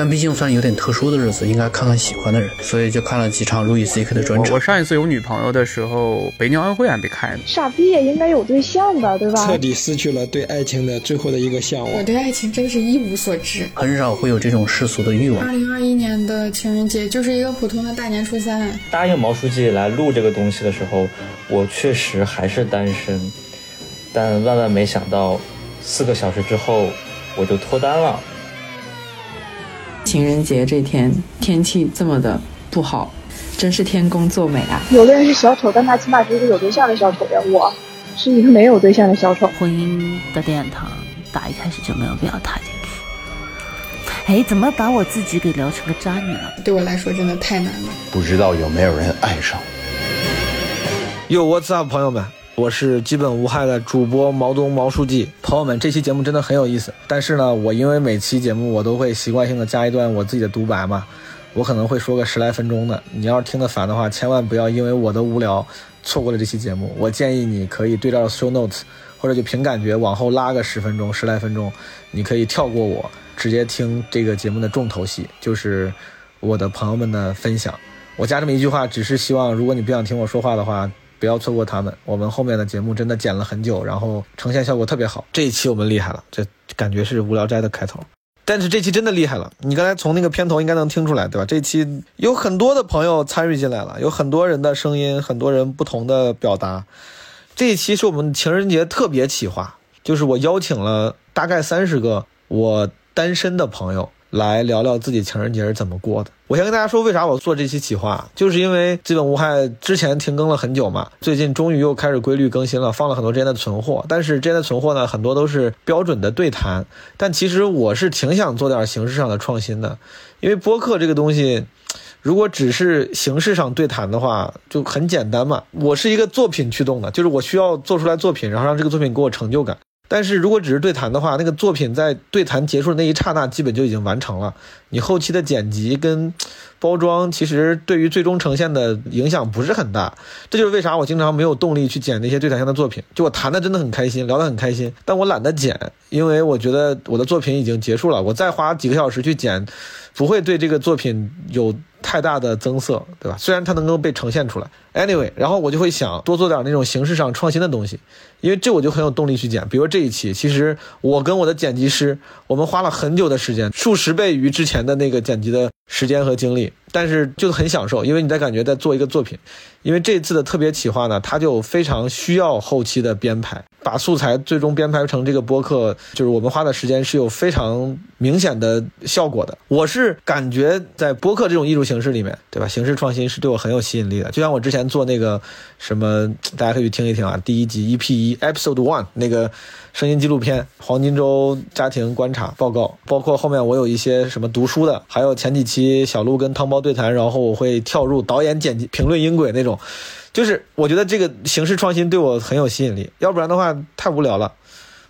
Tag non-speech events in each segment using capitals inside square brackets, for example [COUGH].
但毕竟算有点特殊的日子，应该看看喜欢的人，所以就看了几场路易 C K 的专场。我上一次有女朋友的时候，北京奥运会还没开呢。傻逼也应该有对象吧，对吧？彻底失去了对爱情的最后的一个向往。我对爱情真的是一无所知，很少会有这种世俗的欲望。二零二一年的情人节就是一个普通的大年初三。答应毛书记来录这个东西的时候，我确实还是单身，但万万没想到，四个小时之后我就脱单了。情人节这天天气这么的不好，真是天公作美啊！有的人是小丑，但他起码是一个有对象的小丑呀。我是一个没有对象的小丑。婚姻的殿堂，打一开始就没有必要踏进去。哎，怎么把我自己给聊成个渣女了？对我来说真的太难了。不知道有没有人爱上哟 What's up，朋友们？我是基本无害的主播毛东毛书记，朋友们，这期节目真的很有意思。但是呢，我因为每期节目我都会习惯性的加一段我自己的独白嘛，我可能会说个十来分钟的。你要是听得烦的话，千万不要因为我的无聊错过了这期节目。我建议你可以对照 show notes，或者就凭感觉往后拉个十分钟、十来分钟，你可以跳过我，直接听这个节目的重头戏，就是我的朋友们的分享。我加这么一句话，只是希望如果你不想听我说话的话。不要错过他们，我们后面的节目真的剪了很久，然后呈现效果特别好。这一期我们厉害了，这感觉是无聊斋的开头，但是这期真的厉害了。你刚才从那个片头应该能听出来，对吧？这期有很多的朋友参与进来了，有很多人的声音，很多人不同的表达。这一期是我们情人节特别企划，就是我邀请了大概三十个我单身的朋友。来聊聊自己情人节是怎么过的。我先跟大家说，为啥我做这期企划，就是因为基本无害之前停更了很久嘛，最近终于又开始规律更新了，放了很多之前的存货。但是之前的存货呢，很多都是标准的对谈。但其实我是挺想做点形式上的创新的，因为播客这个东西，如果只是形式上对谈的话，就很简单嘛。我是一个作品驱动的，就是我需要做出来作品，然后让这个作品给我成就感。但是如果只是对谈的话，那个作品在对谈结束的那一刹那，基本就已经完成了。你后期的剪辑跟包装，其实对于最终呈现的影响不是很大。这就是为啥我经常没有动力去剪那些对谈型的作品。就我谈的真的很开心，聊得很开心，但我懒得剪，因为我觉得我的作品已经结束了，我再花几个小时去剪，不会对这个作品有太大的增色，对吧？虽然它能够被呈现出来。Anyway，然后我就会想多做点那种形式上创新的东西，因为这我就很有动力去剪。比如这一期，其实我跟我的剪辑师，我们花了很久的时间，数十倍于之前的那个剪辑的时间和精力，但是就很享受，因为你在感觉在做一个作品。因为这次的特别企划呢，它就非常需要后期的编排，把素材最终编排成这个播客，就是我们花的时间是有非常明显的效果的。我是感觉在播客这种艺术形式里面，对吧？形式创新是对我很有吸引力的，就像我之前。做那个什么，大家可以听一听啊。第一集 EP 一 Episode One 那个声音纪录片《黄金周家庭观察报告》，包括后面我有一些什么读书的，还有前几期小鹿跟汤包对谈，然后我会跳入导演剪辑、评论音轨那种。就是我觉得这个形式创新对我很有吸引力，要不然的话太无聊了。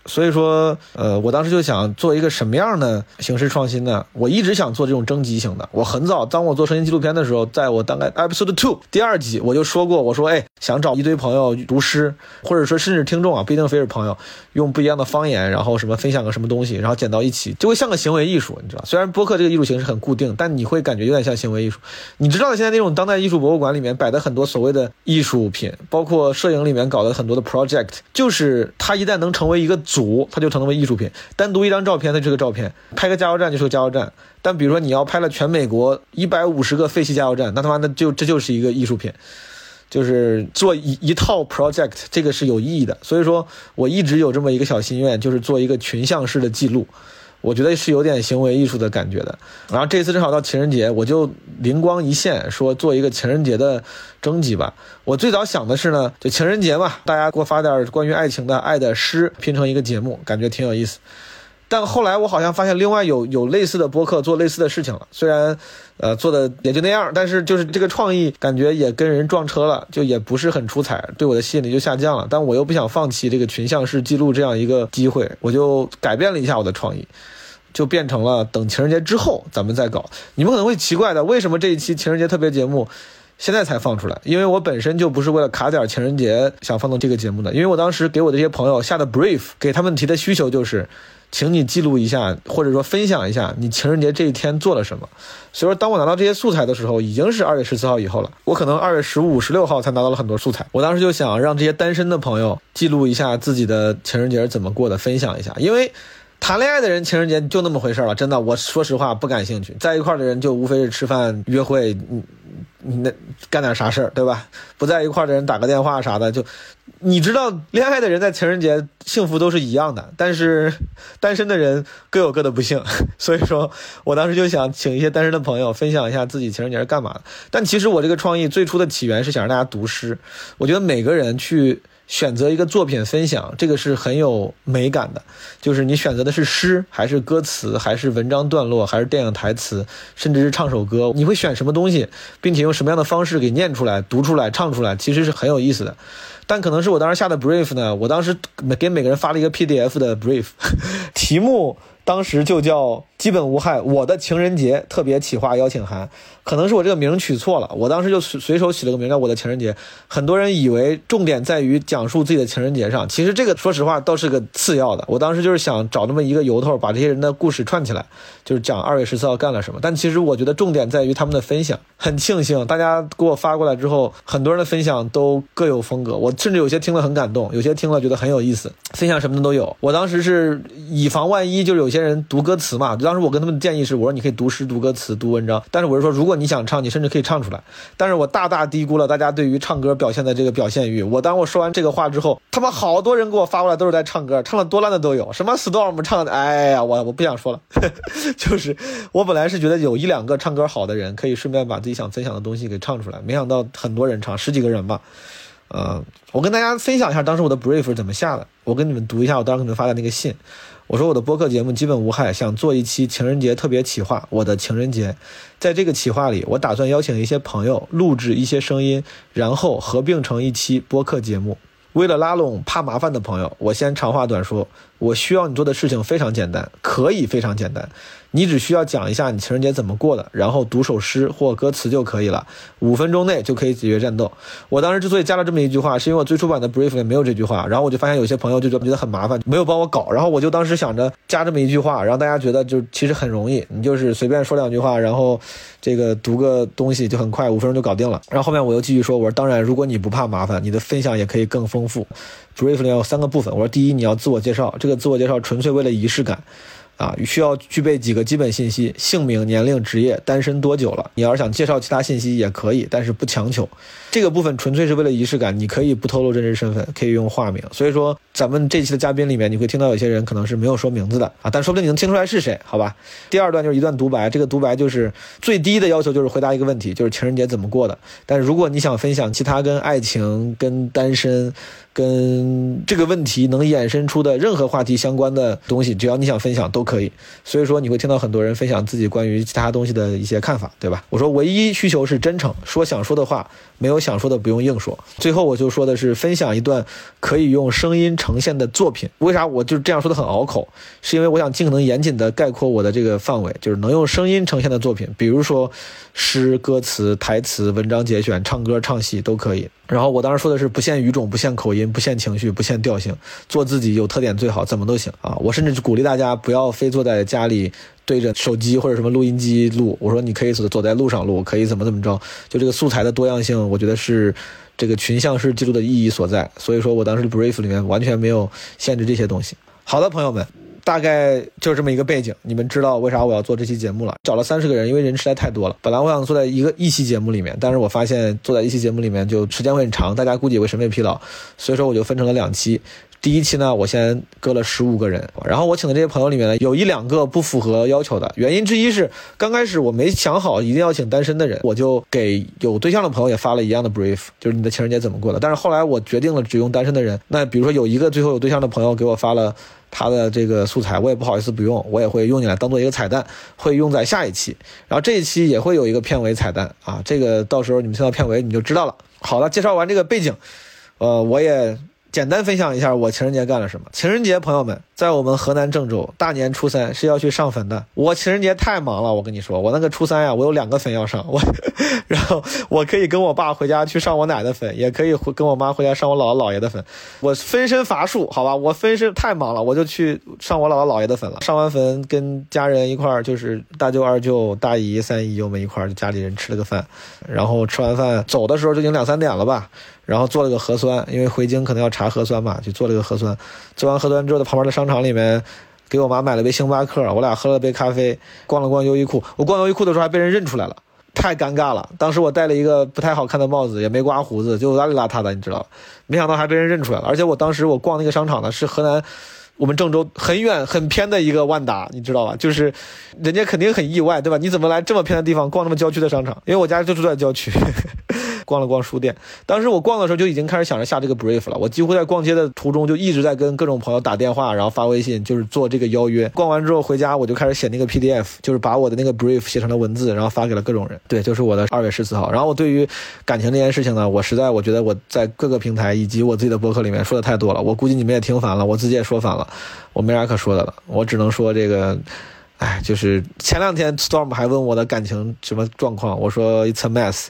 所以说，呃，我当时就想做一个什么样的形式创新呢？我一直想做这种征集型的。我很早，当我做声音纪录片的时候，在我大概 episode two 第二集，我就说过，我说，哎，想找一堆朋友读诗，或者说甚至听众啊，不一定非是朋友，用不一样的方言，然后什么分享个什么东西，然后剪到一起，就会像个行为艺术，你知道？虽然播客这个艺术形式很固定，但你会感觉有点像行为艺术。你知道现在那种当代艺术博物馆里面摆的很多所谓的艺术品，包括摄影里面搞的很多的 project，就是它一旦能成为一个组，它就成为。艺术品，单独一张照片，它就是个照片；拍个加油站就是个加油站。但比如说你要拍了全美国一百五十个废弃加油站，那他妈的就这就是一个艺术品，就是做一一套 project，这个是有意义的。所以说我一直有这么一个小心愿，就是做一个群像式的记录。我觉得是有点行为艺术的感觉的。然后这次正好到情人节，我就灵光一现，说做一个情人节的征集吧。我最早想的是呢，就情人节嘛，大家给我发点关于爱情的爱的诗，拼成一个节目，感觉挺有意思。但后来我好像发现另外有有类似的播客做类似的事情了，虽然呃做的也就那样，但是就是这个创意感觉也跟人撞车了，就也不是很出彩，对我的吸引力就下降了。但我又不想放弃这个群像式记录这样一个机会，我就改变了一下我的创意。就变成了等情人节之后咱们再搞。你们可能会奇怪的，为什么这一期情人节特别节目现在才放出来？因为我本身就不是为了卡点情人节想放到这个节目的。因为我当时给我的这些朋友下的 brief，给他们提的需求就是，请你记录一下，或者说分享一下你情人节这一天做了什么。所以说，当我拿到这些素材的时候，已经是二月十四号以后了。我可能二月十五、十六号才拿到了很多素材。我当时就想让这些单身的朋友记录一下自己的情人节是怎么过的，分享一下，因为。谈恋爱的人情人节就那么回事了，真的，我说实话不感兴趣。在一块的人就无非是吃饭、约会，嗯那干点啥事儿，对吧？不在一块的人打个电话啥的，就你知道，恋爱的人在情人节幸福都是一样的，但是单身的人各有各的不幸。[LAUGHS] 所以说我当时就想请一些单身的朋友分享一下自己情人节是干嘛的。但其实我这个创意最初的起源是想让大家读诗，我觉得每个人去。选择一个作品分享，这个是很有美感的。就是你选择的是诗，还是歌词，还是文章段落，还是电影台词，甚至是唱首歌，你会选什么东西，并且用什么样的方式给念出来、读出来、唱出来，其实是很有意思的。但可能是我当时下的 brief 呢，我当时给每个人发了一个 PDF 的 brief，题目当时就叫。基本无害。我的情人节特别企划邀请函，可能是我这个名取错了。我当时就随随手起了个名叫我的情人节。很多人以为重点在于讲述自己的情人节上，其实这个说实话倒是个次要的。我当时就是想找那么一个由头，把这些人的故事串起来，就是讲二月十四号干了什么。但其实我觉得重点在于他们的分享。很庆幸大家给我发过来之后，很多人的分享都各有风格。我甚至有些听了很感动，有些听了觉得很有意思，分享什么的都有。我当时是以防万一，就是有些人读歌词嘛，当时我跟他们的建议是，我说你可以读诗、读歌词、读文章，但是我是说，如果如果你想唱，你甚至可以唱出来。但是我大大低估了大家对于唱歌表现的这个表现欲。我当我说完这个话之后，他们好多人给我发过来都是在唱歌，唱的多烂的都有，什么 storm 唱的，哎呀，我我不想说了。就是我本来是觉得有一两个唱歌好的人，可以顺便把自己想分享的东西给唱出来，没想到很多人唱，十几个人吧。呃，我跟大家分享一下当时我的 brief 怎么下的，我跟你们读一下我当时给你们发的那个信。我说我的播客节目基本无害，想做一期情人节特别企划。我的情人节，在这个企划里，我打算邀请一些朋友录制一些声音，然后合并成一期播客节目。为了拉拢怕麻烦的朋友，我先长话短说。我需要你做的事情非常简单，可以非常简单。你只需要讲一下你情人节怎么过的，然后读首诗或歌词就可以了，五分钟内就可以解决战斗。我当时之所以加了这么一句话，是因为我最初版的 brief 里没有这句话，然后我就发现有些朋友就觉得很麻烦，没有帮我搞，然后我就当时想着加这么一句话，让大家觉得就其实很容易，你就是随便说两句话，然后这个读个东西就很快，五分钟就搞定了。然后后面我又继续说，我说当然，如果你不怕麻烦，你的分享也可以更丰富。Brief 里有三个部分，我说第一，你要自我介绍，这个自我介绍纯粹为了仪式感。啊，需要具备几个基本信息：姓名、年龄、职业、单身多久了。你要是想介绍其他信息也可以，但是不强求。这个部分纯粹是为了仪式感，你可以不透露真实身份，可以用化名。所以说，咱们这期的嘉宾里面，你会听到有些人可能是没有说名字的啊，但说不定你能听出来是谁，好吧？第二段就是一段独白，这个独白就是最低的要求，就是回答一个问题，就是情人节怎么过的。但如果你想分享其他跟爱情、跟单身。跟这个问题能衍生出的任何话题相关的东西，只要你想分享都可以。所以说你会听到很多人分享自己关于其他东西的一些看法，对吧？我说唯一需求是真诚，说想说的话，没有想说的不用硬说。最后我就说的是分享一段可以用声音呈现的作品。为啥我就这样说的很拗口？是因为我想尽可能严谨的概括我的这个范围，就是能用声音呈现的作品，比如说诗、歌词、台词、文章节选、唱歌、唱戏都可以。然后我当时说的是不限语种、不限口音、不限情绪、不限调性，做自己有特点最好，怎么都行啊！我甚至鼓励大家不要非坐在家里对着手机或者什么录音机录，我说你可以走走在路上录，可以怎么怎么着，就这个素材的多样性，我觉得是这个群像式记录的意义所在。所以说我当时 brief 里面完全没有限制这些东西。好的，朋友们。大概就这么一个背景，你们知道为啥我要做这期节目了？找了三十个人，因为人实在太多了。本来我想坐在一个一期节目里面，但是我发现坐在一期节目里面就时间会很长，大家估计也会审美疲劳，所以说我就分成了两期。第一期呢，我先割了十五个人，然后我请的这些朋友里面呢，有一两个不符合要求的，原因之一是刚开始我没想好一定要请单身的人，我就给有对象的朋友也发了一样的 brief，就是你的情人节怎么过的。但是后来我决定了只用单身的人，那比如说有一个最后有对象的朋友给我发了。他的这个素材我也不好意思不用，我也会用进来当做一个彩蛋，会用在下一期。然后这一期也会有一个片尾彩蛋啊，这个到时候你们听到片尾你就知道了。好了，介绍完这个背景，呃，我也简单分享一下我情人节干了什么。情人节，朋友们，在我们河南郑州，大年初三是要去上坟的。我情人节太忙了，我跟你说，我那个初三呀，我有两个坟要上，我，[LAUGHS] 然后我可以跟我爸回家去上我奶的坟，也可以跟我妈回家上我姥姥姥爷的坟。我分身乏术，好吧，我分身太忙了，我就去上我姥姥姥爷的坟了。上完坟，跟家人一块儿，就是大舅、二舅、大姨、三姨，我们一块儿，家里人吃了个饭。然后吃完饭走的时候就已经两三点了吧，然后做了个核酸，因为回京可能要查核酸嘛，就做了个核酸。做完核酸之后，在旁边的商场里面，给我妈买了杯星巴克，我俩喝了杯咖啡，逛了逛优衣库。我逛优衣库的时候还被人认出来了，太尴尬了。当时我戴了一个不太好看的帽子，也没刮胡子，就邋里邋遢的，你知道吧？没想到还被人认出来了。而且我当时我逛那个商场呢，是河南我们郑州很远很偏的一个万达，你知道吧？就是人家肯定很意外，对吧？你怎么来这么偏的地方逛那么郊区的商场？因为我家就住在郊区。逛了逛书店，当时我逛的时候就已经开始想着下这个 brief 了。我几乎在逛街的途中就一直在跟各种朋友打电话，然后发微信，就是做这个邀约。逛完之后回家，我就开始写那个 PDF，就是把我的那个 brief 写成了文字，然后发给了各种人。对，就是我的二月十四号。然后我对于感情这件事情呢，我实在我觉得我在各个平台以及我自己的博客里面说的太多了，我估计你们也听烦了，我自己也说烦了，我没啥可说的了。我只能说这个，哎，就是前两天 Storm 还问我的感情什么状况，我说 It's a mess。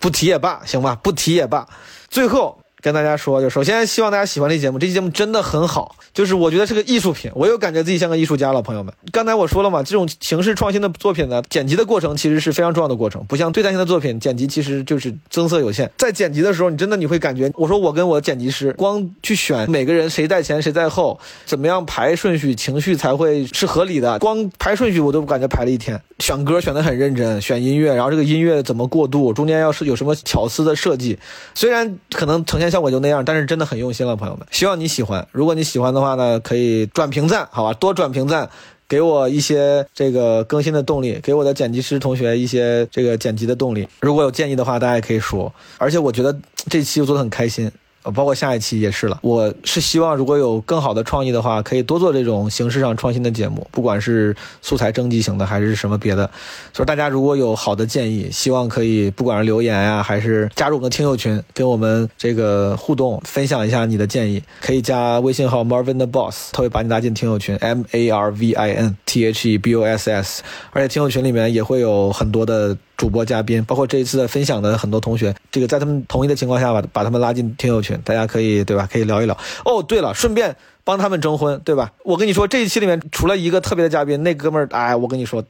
不提也罢，行吧，不提也罢。最后跟大家说，就首先希望大家喜欢这节目，这期节目真的很好，就是我觉得是个艺术品，我又感觉自己像个艺术家了，朋友们。刚才我说了嘛，这种形式创新的作品呢，剪辑的过程其实是非常重要的过程，不像对战型的作品，剪辑其实就是增色有限。在剪辑的时候，你真的你会感觉，我说我跟我剪辑师光去选每个人谁在前谁在后，怎么样排顺序，情绪才会是合理的。光排顺序我都感觉排了一天。选歌选得很认真，选音乐，然后这个音乐怎么过渡，中间要是有什么巧思的设计，虽然可能呈现像我就那样，但是真的很用心了，朋友们，希望你喜欢。如果你喜欢的话呢，可以转评赞，好吧，多转评赞，给我一些这个更新的动力，给我的剪辑师同学一些这个剪辑的动力。如果有建议的话，大家也可以说。而且我觉得这期做的很开心。呃，包括下一期也是了。我是希望如果有更好的创意的话，可以多做这种形式上创新的节目，不管是素材征集型的还是什么别的。所以大家如果有好的建议，希望可以不管是留言呀，还是加入我们的听友群，跟我们这个互动，分享一下你的建议。可以加微信号 Marvin the Boss，他会把你拉进听友群 M A R V I N T H E B O S S。而且听友群里面也会有很多的。主播嘉宾，包括这一次的分享的很多同学，这个在他们同意的情况下，把把他们拉进听友群，大家可以对吧？可以聊一聊。哦，对了，顺便帮他们征婚，对吧？我跟你说，这一期里面除了一个特别的嘉宾，那哥们儿，哎，我跟你说，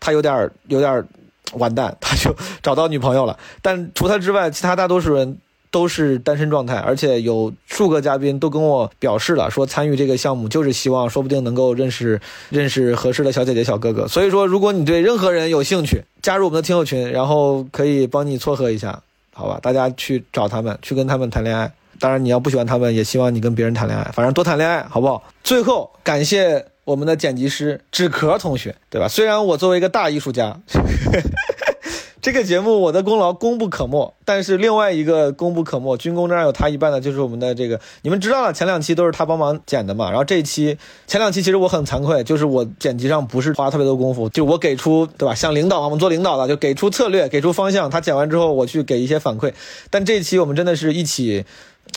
他有点儿有点儿完蛋，他就找到女朋友了。但除他之外，其他大多数人。都是单身状态，而且有数个嘉宾都跟我表示了，说参与这个项目就是希望，说不定能够认识认识合适的小姐姐、小哥哥。所以说，如果你对任何人有兴趣，加入我们的听友群，然后可以帮你撮合一下，好吧？大家去找他们，去跟他们谈恋爱。当然，你要不喜欢他们，也希望你跟别人谈恋爱，反正多谈恋爱，好不好？最后，感谢我们的剪辑师纸壳同学，对吧？虽然我作为一个大艺术家。[LAUGHS] 这个节目我的功劳功不可没，但是另外一个功不可没，军功章有他一半的，就是我们的这个，你们知道了，前两期都是他帮忙剪的嘛，然后这一期前两期其实我很惭愧，就是我剪辑上不是花特别多功夫，就我给出对吧，像领导嘛，我们做领导的就给出策略，给出方向，他剪完之后我去给一些反馈，但这一期我们真的是一起。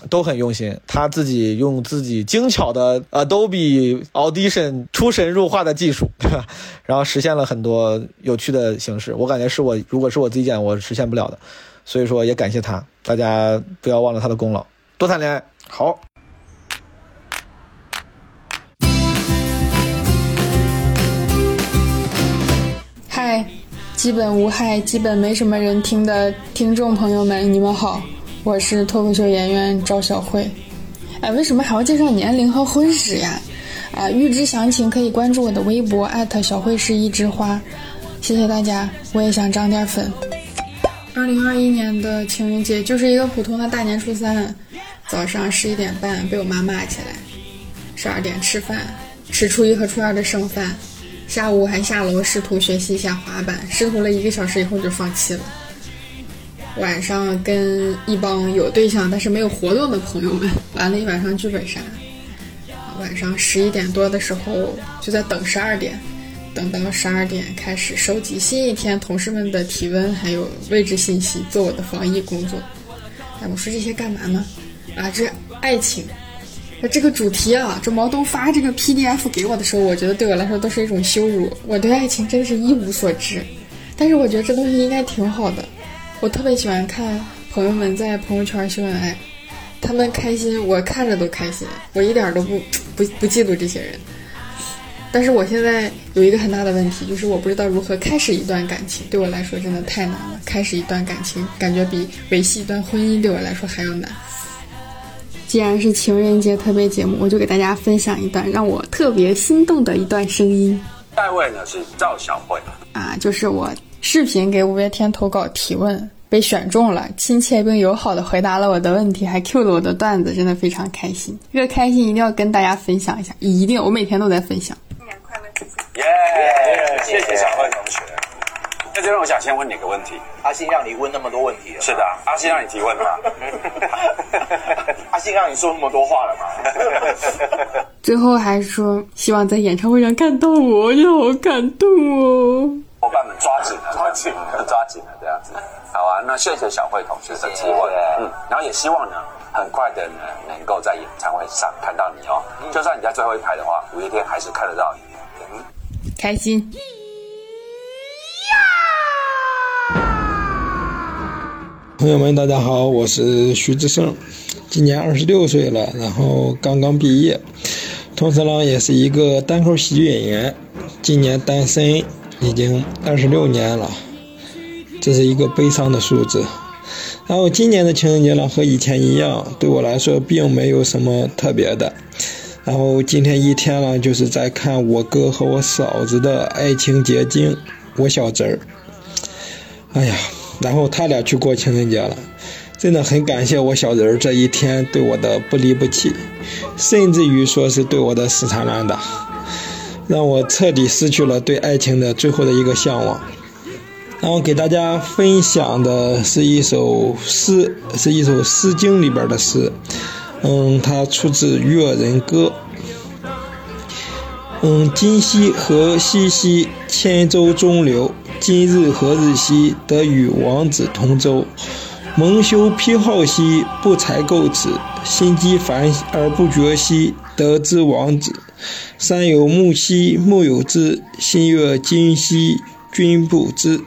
都很用心，他自己用自己精巧的 Adobe Audition 出神入化的技术，对吧？然后实现了很多有趣的形式。我感觉是我如果是我自己剪，我实现不了的。所以说也感谢他，大家不要忘了他的功劳。多谈恋爱，好。嗨，基本无害，基本没什么人听的听众朋友们，你们好。我是脱口秀演员赵小慧，哎，为什么还要介绍年龄和婚史呀？啊，预知详情可以关注我的微博艾特小慧是一枝花，谢谢大家，我也想涨点粉。二零二一年的情人节就是一个普通的大年初三，早上十一点半被我妈骂起来。十二点吃饭，吃初一和初二的剩饭，下午还下楼试图学习一下滑板，试图了一个小时以后就放弃了。晚上跟一帮有对象但是没有活动的朋友们玩了一晚上剧本杀。晚上十一点多的时候就在等十二点。等到十二点开始收集新一天同事们的体温还有位置信息，做我的防疫工作。哎，我说这些干嘛呢？啊，这爱情，这个主题啊，这毛东发这个 PDF 给我的时候，我觉得对我来说都是一种羞辱。我对爱情真的是一无所知，但是我觉得这东西应该挺好的。我特别喜欢看朋友们在朋友圈秀恩爱，他们开心，我看着都开心，我一点都不 [TSK] 不不嫉妒这些人。但是我现在有一个很大的问题，就是我不知道如何开始一段感情，对我来说真的太难了。开始一段感情，感觉比维系一段婚姻对我来说还要难。既然是情人节特别节目，我就给大家分享一段让我特别心动的一段声音。下一位呢是赵小慧啊，就是我视频给五月天投稿提问被选中了，亲切并友好的回答了我的问题，还 Q 了我的段子，真的非常开心。这个开心一定要跟大家分享一下，一定，我每天都在分享。新年快乐耶！谢谢小慧同学。那就让我想先问你个问题。阿信让你问那么多问题了？是的，阿信让你提问吗？[LAUGHS] 阿信让你说那么多话了吗？[LAUGHS] 最后还说希望在演唱会上看到我，我好感动哦。伙伴们抓紧了，抓紧了，抓紧了，这样子。好啊，那谢谢小慧同学的提问。嗯，然后也希望呢，很快的呢，能够在演唱会上看到你哦。就算你在最后一排的话，五月天还是看得到你。嗯开心。朋友们，大家好，我是徐志胜，今年二十六岁了，然后刚刚毕业，同时呢，也是一个单口喜剧演员，今年单身已经二十六年了，这是一个悲伤的数字。然后今年的情人节呢，和以前一样，对我来说并没有什么特别的。然后今天一天呢，就是在看我哥和我嫂子的爱情结晶，我小侄儿。哎呀，然后他俩去过情人节了，真的很感谢我小侄儿这一天对我的不离不弃，甚至于说是对我的死缠烂打，让我彻底失去了对爱情的最后的一个向往。然后给大家分享的是一首诗，是一首《诗经》里边的诗。嗯，它出自《越人歌》。嗯，今夕何夕兮，千舟中流。今日何日兮，得与王子同舟。蒙羞披好兮，不才垢此。心机烦而不绝兮，得之王子。山有木兮，木有枝。心悦君兮，君不知。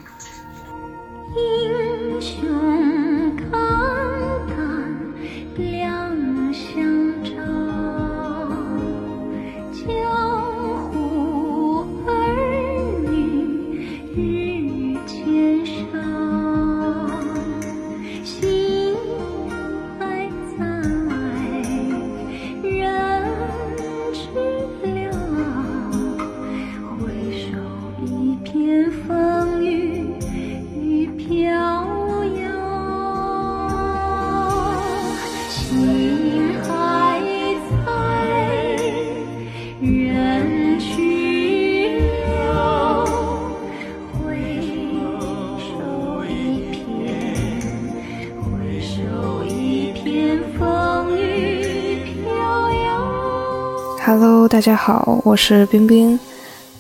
大家好，我是冰冰。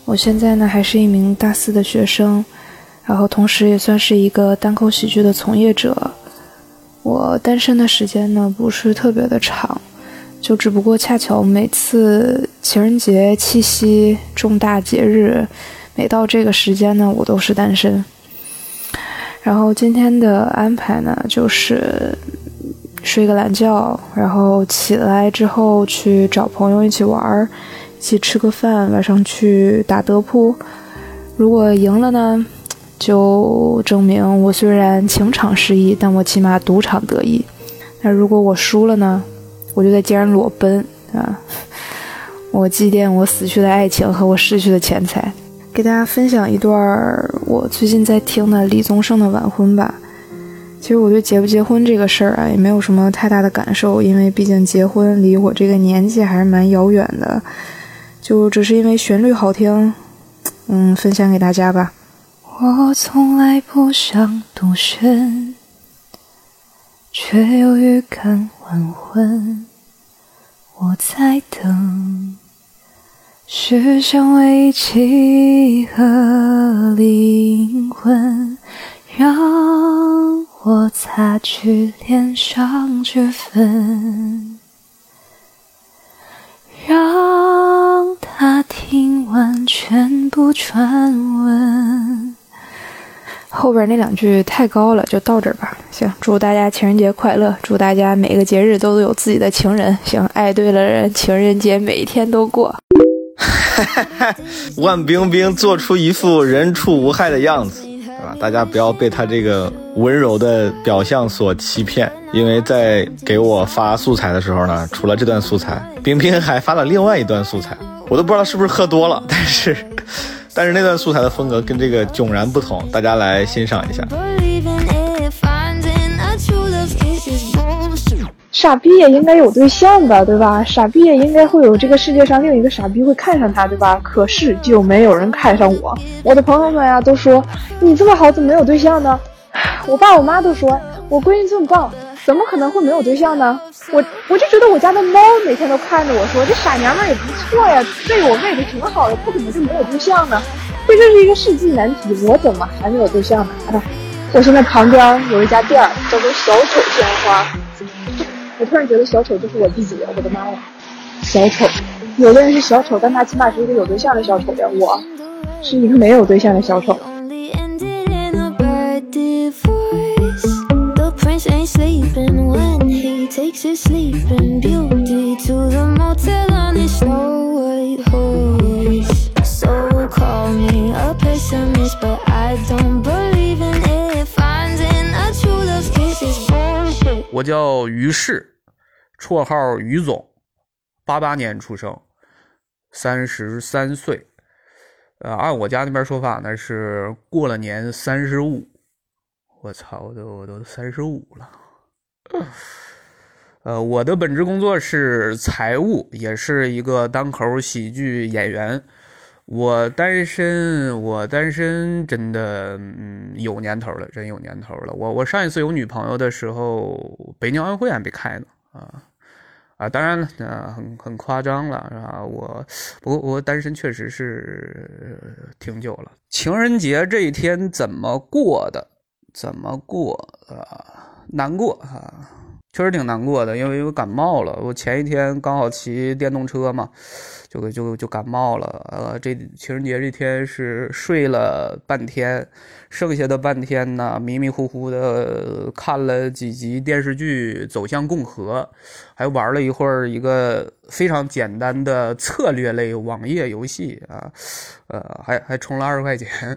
我现在呢还是一名大四的学生，然后同时也算是一个单口喜剧的从业者。我单身的时间呢不是特别的长，就只不过恰巧每次情人节、七夕、重大节日，每到这个时间呢，我都是单身。然后今天的安排呢就是。睡个懒觉，然后起来之后去找朋友一起玩儿，一起吃个饭，晚上去打德扑。如果赢了呢，就证明我虽然情场失意，但我起码赌场得意。那如果我输了呢，我就在街上裸奔啊！我祭奠我死去的爱情和我逝去的钱财。给大家分享一段我最近在听的李宗盛的《晚婚》吧。其实我对结不结婚这个事儿啊，也没有什么太大的感受，因为毕竟结婚离我这个年纪还是蛮遥远的。就只是因为旋律好听，嗯，分享给大家吧。我从来不想独身，却又预感晚婚。我在等，是想为契合灵魂，让我擦去脸上脂粉，让他听完全部传闻。后边那两句太高了，就到这儿吧。行，祝大家情人节快乐，祝大家每个节日都有自己的情人。行，爱对了人，情人节每一天都过。哈哈哈万冰冰做出一副人畜无害的样子，啊？大家不要被他这个温柔的表象所欺骗，因为在给我发素材的时候呢，除了这段素材，冰冰还发了另外一段素材，我都不知道是不是喝多了，但是。但是那段素材的风格跟这个迥然不同，大家来欣赏一下。傻逼也应该有对象的，对吧？傻逼也应该会有这个世界上另一个傻逼会看上他，对吧？可是就没有人看上我。我的朋友们呀都说你这么好，怎么没有对象呢？我爸我妈都说我闺女这么棒。怎么可能会没有对象呢？我我就觉得我家的猫每天都看着我说：“这傻娘们也不错呀，对我喂的挺好的，不可能就没有对象呢。”这就是一个世纪难题，我怎么还没有对象呢？哎，我现在旁边有一家店叫做小丑鲜花，我突然觉得小丑就是我自己，我的妈呀！小丑，有的人是小丑，但他起码是一个有对象的小丑呀，我是一个没有对象的小丑。我叫于适，绰号于总，八八年出生，三十三岁。呃，按我家那边说法呢，是过了年三十五。我操，我都我都三十五了。呃，我的本职工作是财务，也是一个单口喜剧演员。我单身，我单身真的嗯有年头了，真有年头了。我我上一次有女朋友的时候，北京奥运会还没开呢啊啊！当然了，啊很很夸张了是吧？我不过我单身确实是挺久了。情人节这一天怎么过的？怎么过啊？难过啊！确实挺难过的，因为我感冒了。我前一天刚好骑电动车嘛，就就就感冒了。呃，这情人节这天是睡了半天，剩下的半天呢，迷迷糊糊的看了几集电视剧《走向共和》，还玩了一会儿一个非常简单的策略类网页游戏啊，呃，还还充了二十块钱。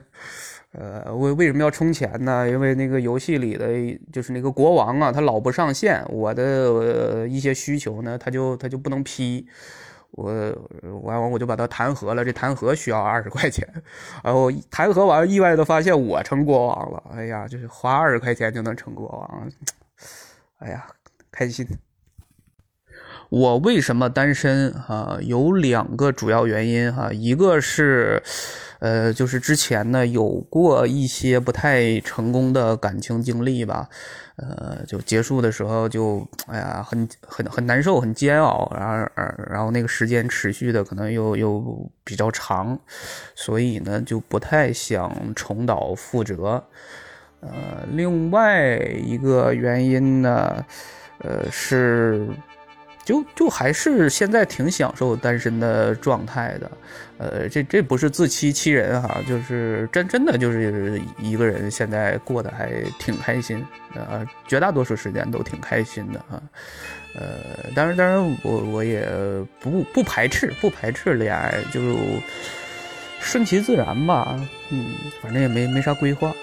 呃，为为什么要充钱呢？因为那个游戏里的就是那个国王啊，他老不上线，我的一些需求呢，他就他就不能批，我完完我就把他弹劾了，这弹劾需要二十块钱，然后弹劾完，意外的发现我成国王了，哎呀，就是花二十块钱就能成国王，哎呀，开心。我为什么单身啊？有两个主要原因哈，一个是。呃，就是之前呢有过一些不太成功的感情经历吧，呃，就结束的时候就哎呀，很很很难受，很煎熬，然后然后那个时间持续的可能又又比较长，所以呢就不太想重蹈覆辙。呃，另外一个原因呢，呃是。就就还是现在挺享受单身的状态的，呃，这这不是自欺欺人哈，就是真真的就是一个人现在过得还挺开心，呃，绝大多数时间都挺开心的啊，呃，当然当然我我也不不排斥不排斥恋爱，就顺其自然吧，嗯，反正也没没啥规划。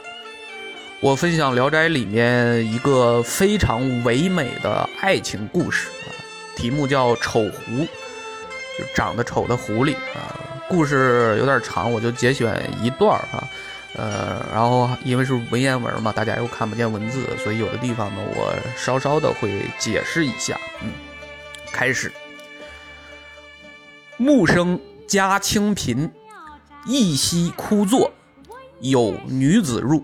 我分享《聊斋》里面一个非常唯美的爱情故事。题目叫《丑狐》，就长得丑的狐狸啊。故事有点长，我就节选一段儿啊。呃，然后因为是文言文嘛，大家又看不见文字，所以有的地方呢，我稍稍的会解释一下。嗯，开始。木生家清贫，一夕枯坐，有女子入，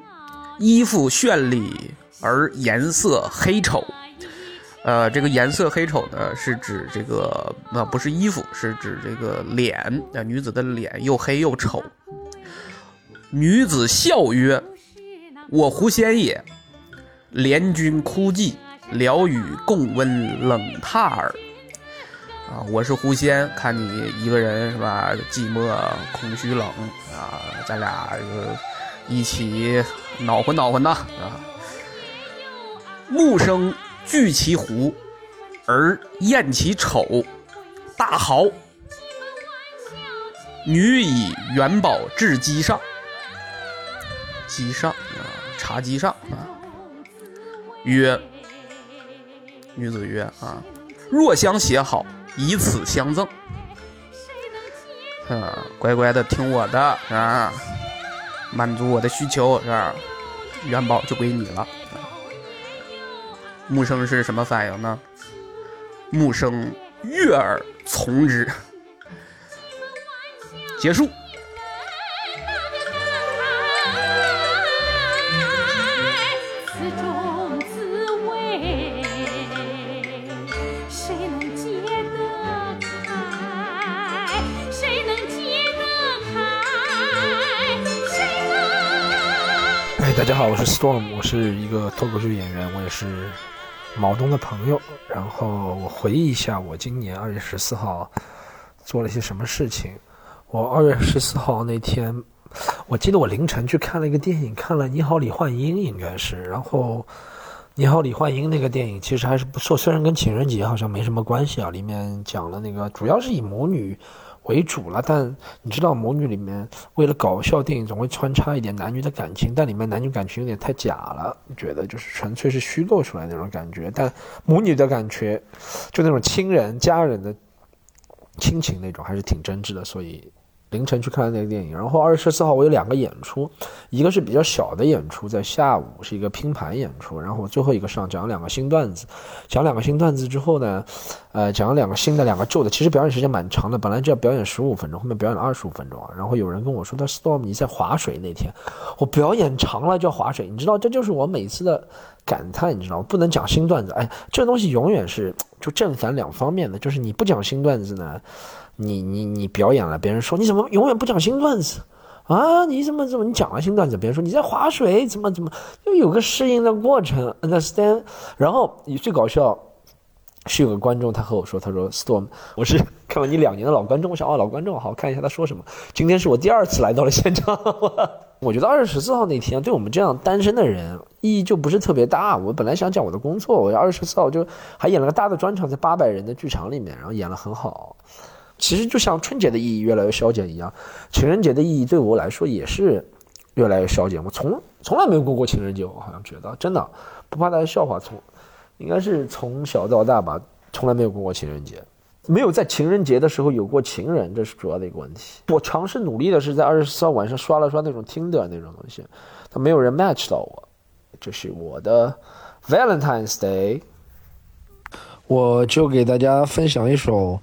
衣服绚丽而颜色黑丑。呃，这个颜色黑丑呢，是指这个呃不是衣服，是指这个脸啊，女子的脸又黑又丑。女子笑曰：“我狐仙也，怜君哭寂，聊与共温冷榻耳。”啊，我是狐仙，看你一个人是吧，寂寞空虚冷啊，咱俩一起暖和暖和呐啊！木生聚其狐，而厌其丑，大豪。女以元宝置机上。机上啊，茶几上啊。曰，女子曰啊，若相写好，以此相赠。啊，乖乖的听我的啊，满足我的需求是吧？元宝就归你了。木生是什么反应呢？木生悦耳从之。结束。大家好，我是 Storm，我是一个脱口秀演员，我也是毛东的朋友。然后我回忆一下，我今年二月十四号做了些什么事情。我二月十四号那天，我记得我凌晨去看了一个电影，看了《你好，李焕英》，应该是。然后《你好，李焕英》那个电影其实还是不错，虽然跟情人节好像没什么关系啊。里面讲了那个，主要是以母女。为主了，但你知道母女里面为了搞笑，电影总会穿插一点男女的感情，但里面男女感情有点太假了，觉得就是纯粹是虚构出来那种感觉。但母女的感觉，就那种亲人、家人的亲情那种，还是挺真挚的，所以。凌晨去看那个电影，然后二月十四号我有两个演出，一个是比较小的演出，在下午是一个拼盘演出，然后我最后一个上讲两个新段子，讲两个新段子之后呢，呃，讲两个新的，两个旧的，其实表演时间蛮长的，本来就要表演十五分钟，后面表演了二十五分钟啊。然后有人跟我说，他 Storm 你在划水那天，我表演长了就要划水，你知道这就是我每次的感叹，你知道？不能讲新段子，哎，这东西永远是就正反两方面的，就是你不讲新段子呢。你你你表演了，别人说你怎么永远不讲新段子啊？你怎么怎么你讲了新段子，别人说你在划水，怎么怎么就有个适应的过程，understand？然后你最搞笑是有个观众他和我说，他说 Storm，我是看了你两年的老观众，我想哦老观众好看一下他说什么。今天是我第二次来到了现场，[LAUGHS] 我觉得二月十四号那天对我们这样单身的人意义就不是特别大。我本来想讲我的工作，我二月十四号就还演了个大的专场，在八百人的剧场里面，然后演了很好。其实就像春节的意义越来越消减一样，情人节的意义对我来说也是越来越消减。我从从来没有过过情人节，我好像觉得真的不怕大家笑话，从应该是从小到大吧，从来没有过过情人节，没有在情人节的时候有过情人，这是主要的一个问题。我尝试努力的是在二十四号晚上刷了刷那种听的那种东西，他没有人 match 到我，这是我的 Valentine's Day，我就给大家分享一首。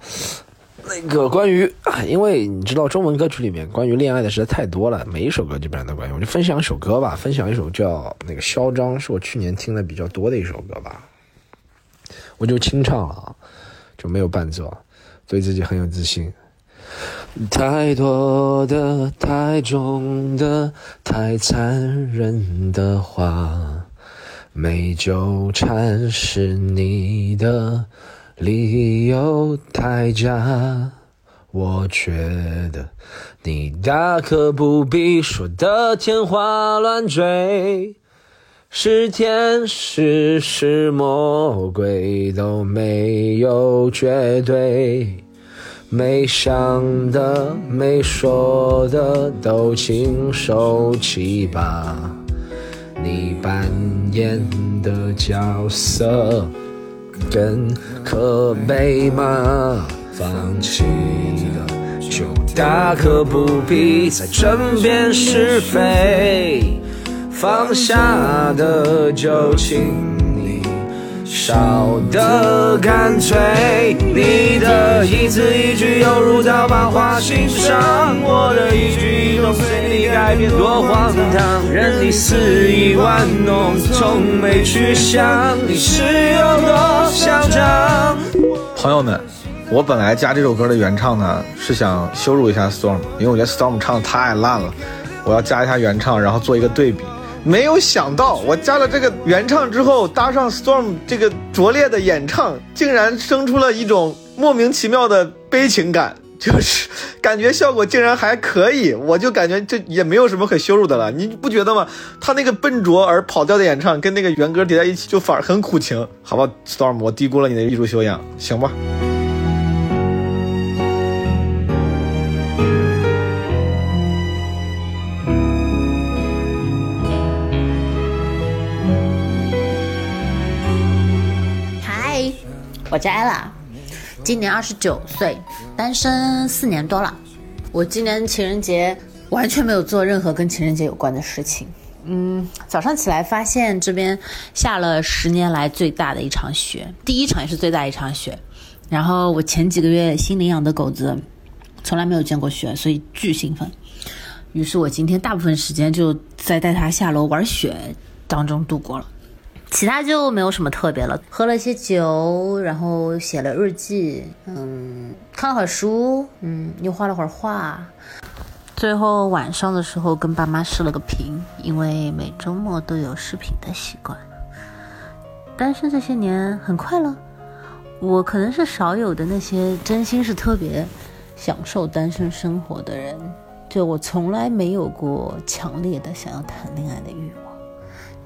那个关于，因为你知道中文歌曲里面关于恋爱的实在太多了，每一首歌基本上都关于，我就分享一首歌吧，分享一首叫那个嚣张，是我去年听的比较多的一首歌吧，我就清唱了啊，就没有伴奏，对自己很有自信。太多的、太重的、太残忍的话，没纠缠是你的。理由太假，我觉得你大可不必说的天花乱坠，是天使是魔鬼都没有绝对，没想的没说的都请收起吧，你扮演的角色。更可悲吗？放弃了就大可不必再争辩是非，放下的就请你少的干脆。你的一字一句犹如刀疤划心上，我的一举一动随改变，多荒唐！任你肆意玩弄，从没去想你是有多嚣张。朋友们。我本来加这首歌的原唱呢，是想羞辱一下 Storm，因为我觉得 Storm 唱的太烂了，我要加一下原唱，然后做一个对比。没有想到，我加了这个原唱之后，搭上 Storm 这个拙劣的演唱，竟然生出了一种莫名其妙的悲情感，就是感觉效果竟然还可以。我就感觉这也没有什么可羞辱的了，你不觉得吗？他那个笨拙而跑调的演唱，跟那个原歌叠在一起，就反而很苦情。好吧，Storm，我低估了你的艺术修养，行吧。嗨我摘了，今年二十九岁，单身四年多了。我今年情人节完全没有做任何跟情人节有关的事情。嗯，早上起来发现这边下了十年来最大的一场雪，第一场也是最大一场雪。然后我前几个月新领养的狗子从来没有见过雪，所以巨兴奋。于是我今天大部分时间就在带它下楼玩雪当中度过了。其他就没有什么特别了，喝了些酒，然后写了日记，嗯，看了会儿书，嗯，又画了会儿画，最后晚上的时候跟爸妈视了个频，因为每周末都有视频的习惯。单身这些年很快乐，我可能是少有的那些真心是特别享受单身生活的人，就我从来没有过强烈的想要谈恋爱的欲望。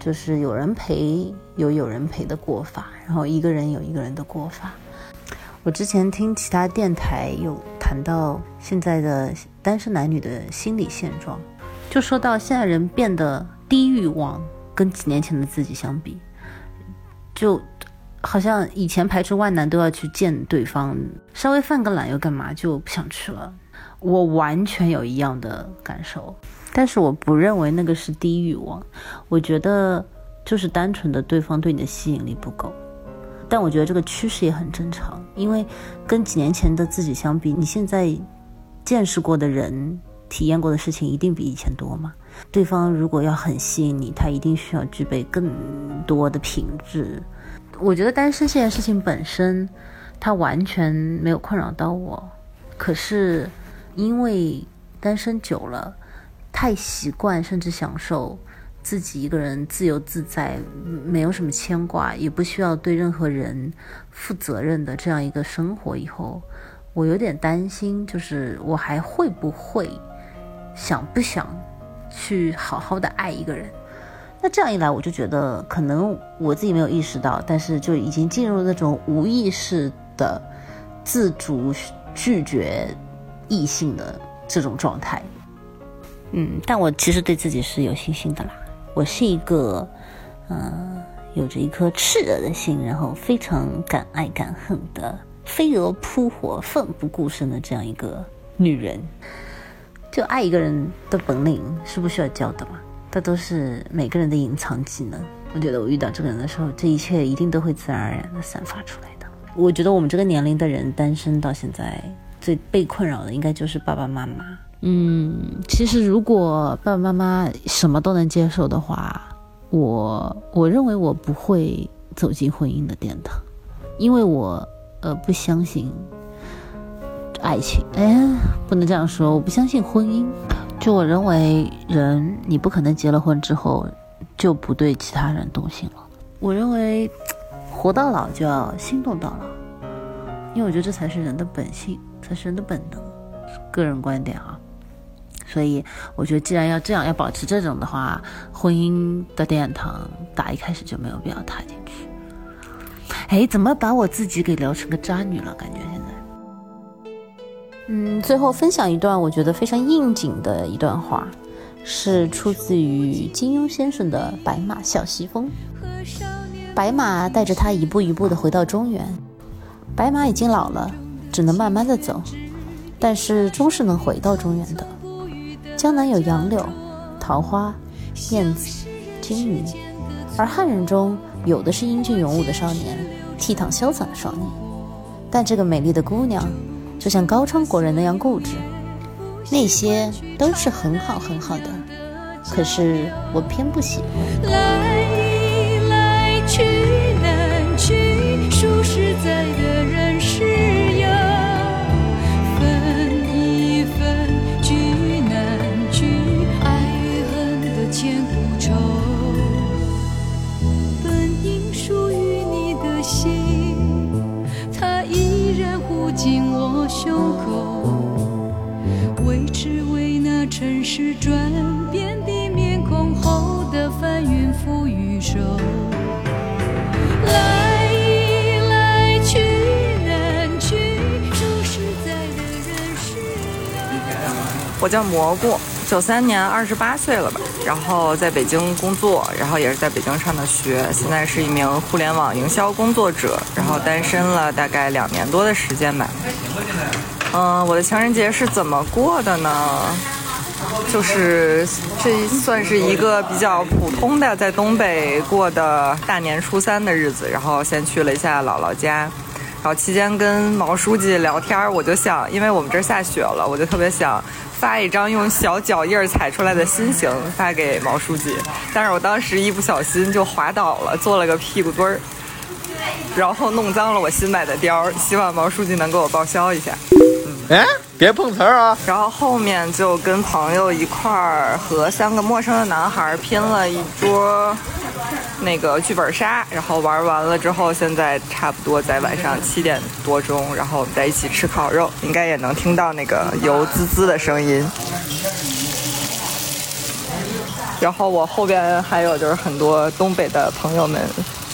就是有人陪，有有人陪的过法，然后一个人有一个人的过法。我之前听其他电台有谈到现在的单身男女的心理现状，就说到现在人变得低欲望，跟几年前的自己相比，就好像以前排除万难都要去见对方，稍微犯个懒又干嘛就不想去了。我完全有一样的感受。但是我不认为那个是低欲望，我觉得就是单纯的对方对你的吸引力不够。但我觉得这个趋势也很正常，因为跟几年前的自己相比，你现在见识过的人、体验过的事情一定比以前多嘛。对方如果要很吸引你，他一定需要具备更多的品质。我觉得单身这件事情本身，它完全没有困扰到我。可是因为单身久了。太习惯，甚至享受自己一个人自由自在，没有什么牵挂，也不需要对任何人负责任的这样一个生活。以后，我有点担心，就是我还会不会想不想去好好的爱一个人？那这样一来，我就觉得可能我自己没有意识到，但是就已经进入那种无意识的自主拒绝异性的这种状态。嗯，但我其实对自己是有信心的啦。我是一个，嗯，有着一颗炽热的心，然后非常敢爱敢恨的飞蛾扑火、奋不顾身的这样一个女人。就爱一个人的本领是不需要教的嘛？它都是每个人的隐藏技能。我觉得我遇到这个人的时候，这一切一定都会自然而然的散发出来的。我觉得我们这个年龄的人单身到现在，最被困扰的应该就是爸爸妈妈。嗯，其实如果爸爸妈妈什么都能接受的话，我我认为我不会走进婚姻的殿堂，因为我呃不相信爱情。哎，不能这样说，我不相信婚姻。[LAUGHS] 就我认为，人你不可能结了婚之后就不对其他人动心了。我认为，活到老就要心动到老，因为我觉得这才是人的本性，才是人的本能。个人观点啊。所以我觉得，既然要这样，要保持这种的话，婚姻的殿堂打一开始就没有必要踏进去。哎，怎么把我自己给聊成个渣女了？感觉现在。嗯，最后分享一段我觉得非常应景的一段话，是出自于金庸先生的《白马啸西风》。白马带着他一步一步的回到中原，白马已经老了，只能慢慢的走。但是终是能回到中原的。江南有杨柳、桃花、燕子、金鱼，而汉人中有的是英俊勇武的少年，倜傥潇洒的少年。但这个美丽的姑娘，就像高昌国人那样固执。那些都是很好很好的，可是我偏不喜欢。来来去是转变的面孔后的翻云覆雨手，来来去难去，说实在的人是我叫蘑菇，九三年二十八岁了吧，然后在北京工作，然后也是在北京上的学，现在是一名互联网营销工作者，然后单身了大概两年多的时间吧。嗯，我的情人节是怎么过的呢？就是这算是一个比较普通的在东北过的大年初三的日子，然后先去了一下姥姥家，然后期间跟毛书记聊天，我就想，因为我们这儿下雪了，我就特别想发一张用小脚印踩出来的心形发给毛书记，但是我当时一不小心就滑倒了，做了个屁股墩儿，然后弄脏了我新买的貂，希望毛书记能给我报销一下。哎，别碰瓷儿啊！然后后面就跟朋友一块儿和三个陌生的男孩拼了一桌那个剧本杀，然后玩完了之后，现在差不多在晚上七点多钟，然后我们在一起吃烤肉，应该也能听到那个油滋滋的声音。然后我后边还有就是很多东北的朋友们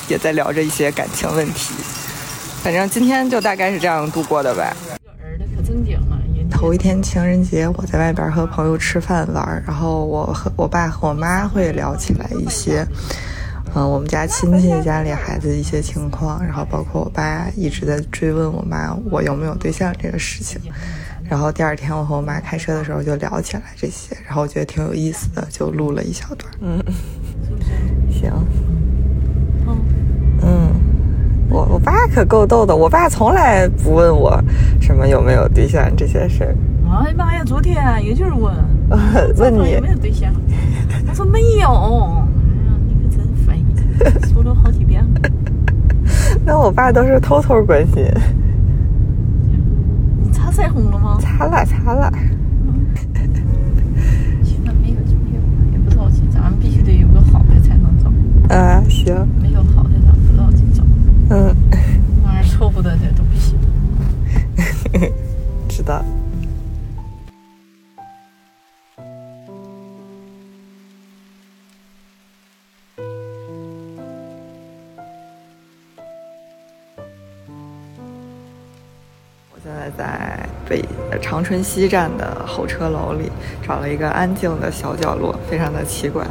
也在聊着一些感情问题，反正今天就大概是这样度过的吧。头一天情人节，我在外边和朋友吃饭玩，然后我和我爸和我妈会聊起来一些，嗯，我们家亲戚家里孩子一些情况，然后包括我爸一直在追问我妈我有没有对象这个事情，然后第二天我和我妈开车的时候就聊起来这些，然后我觉得挺有意思的，就录了一小段。嗯，行。嗯。我我爸可够逗的，我爸从来不问我什么有没有对象这些事儿。哎妈呀，昨天也就是问，[LAUGHS] 问你有没有对象，他说没有。哎呀，你可真烦，[LAUGHS] 说了好几遍了。[LAUGHS] 那我爸都是偷偷关心。你擦腮红了吗？擦了，擦了。现在没有就没有，也不着急，咱们必须得有个好的才能找。啊，行。没有好的，咱不着急找。嗯，玩意凑合的这都不行。的。我现在在北长春西站的候车楼里，找了一个安静的小角落，非常的奇怪。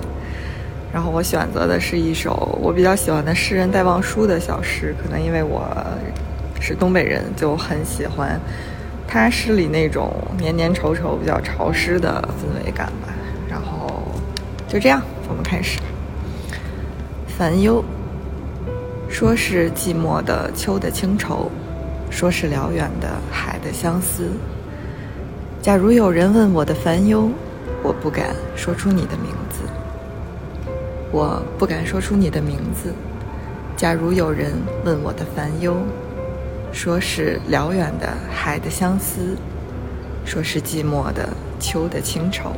然后我选择的是一首我比较喜欢的诗人戴望舒的小诗，可能因为我是东北人，就很喜欢他诗里那种黏黏稠稠、比较潮湿的氛围感吧。然后就这样，我们开始。烦忧，说是寂寞的秋的清愁，说是辽远的海的相思。假如有人问我的烦忧，我不敢说出你的名字。我不敢说出你的名字。假如有人问我的烦忧，说是辽远的海的相思，说是寂寞的秋的清愁。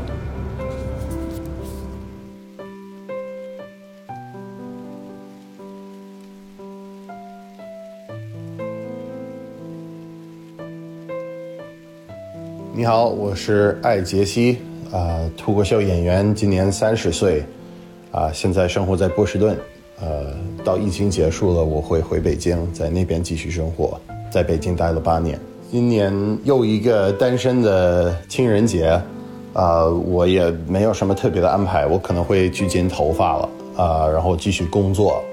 你好，我是艾杰西，啊、脱口秀演员，今年三十岁，啊、现在生活在波士顿，呃，到疫情结束了，我会回北京，在那边继续生活，在北京待了八年，今年又一个单身的情人节，啊、我也没有什么特别的安排，我可能会去剪头发了，啊、然后继续工作，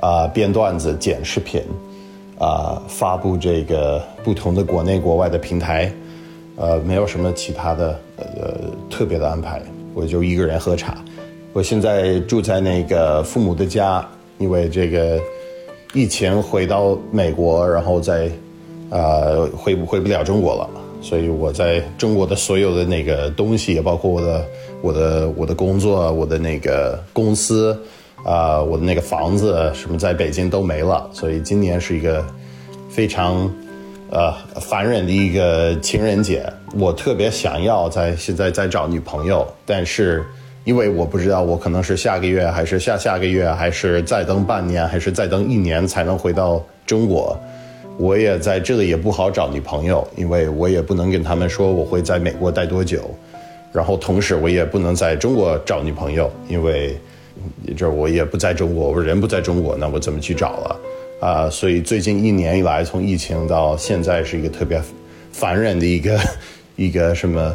啊、编段子、剪视频，啊、发布这个不同的国内国外的平台。呃，没有什么其他的呃特别的安排，我就一个人喝茶。我现在住在那个父母的家，因为这个疫情回到美国，然后再呃回不回不了中国了，所以我在中国的所有的那个东西，包括我的我的我的工作，我的那个公司。啊，我的那个房子什么在北京都没了，所以今年是一个非常呃烦人的一个情人节。我特别想要在现在在找女朋友，但是因为我不知道我可能是下个月还是下下个月，还是再等半年，还是再等一年才能回到中国。我也在这里也不好找女朋友，因为我也不能跟他们说我会在美国待多久，然后同时我也不能在中国找女朋友，因为。这我也不在中国，我人不在中国，那我怎么去找了？啊，所以最近一年以来，从疫情到现在，是一个特别烦人的一个 [LAUGHS] 一个什么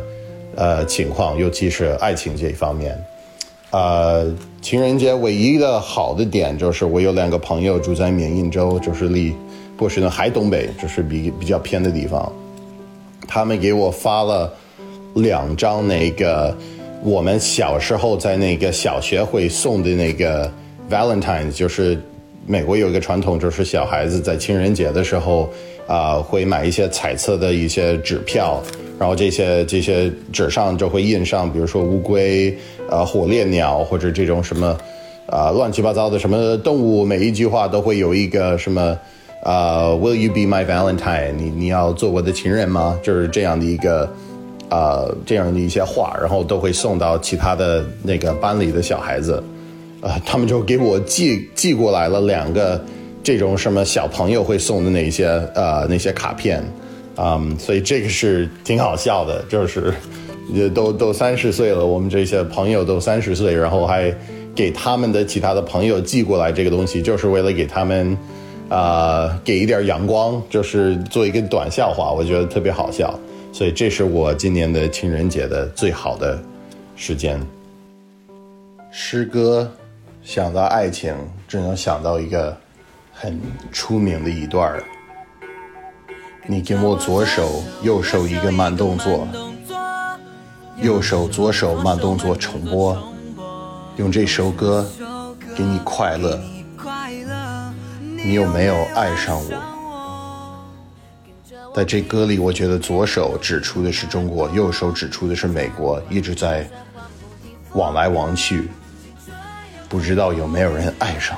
呃情况，尤其是爱情这一方面。啊，情人节唯一的好的点就是我有两个朋友住在缅因州，就是离波士顿还东北，就是比比较偏的地方，他们给我发了两张那个。我们小时候在那个小学会送的那个 Valentine，就是美国有一个传统，就是小孩子在情人节的时候啊，会买一些彩色的一些纸票，然后这些这些纸上就会印上，比如说乌龟、啊火烈鸟或者这种什么啊乱七八糟的什么动物，每一句话都会有一个什么啊 Will you be my Valentine？你你要做我的情人吗？就是这样的一个。啊，这样的一些话，然后都会送到其他的那个班里的小孩子，啊，他们就给我寄寄过来了两个这种什么小朋友会送的那些呃那些卡片，啊，所以这个是挺好笑的，就是也都都三十岁了，我们这些朋友都三十岁，然后还给他们的其他的朋友寄过来这个东西，就是为了给他们啊给一点阳光，就是做一个短笑话，我觉得特别好笑。所以这是我今年的情人节的最好的时间。诗歌想到爱情，只能想到一个很出名的一段儿。你给我左手右手一个慢动作，右手左手慢动作重播，用这首歌给你快乐。你有没有爱上我？在这歌里，我觉得左手指出的是中国，右手指出的是美国，一直在往来往去，不知道有没有人爱上。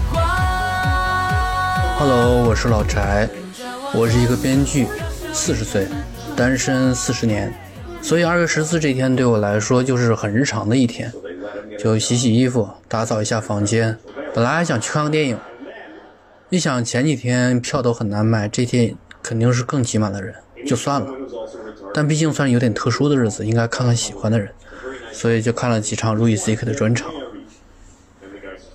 Hello，我是老柴，我是一个编剧，四十岁，单身四十年，所以二月十四这天对我来说就是很日常的一天，就洗洗衣服，打扫一下房间。本来还想去看个电影，一想前几天票都很难买，这天肯定是更挤满了人，就算了。但毕竟算是有点特殊的日子，应该看看喜欢的人，所以就看了几场路易 C.K 的专场。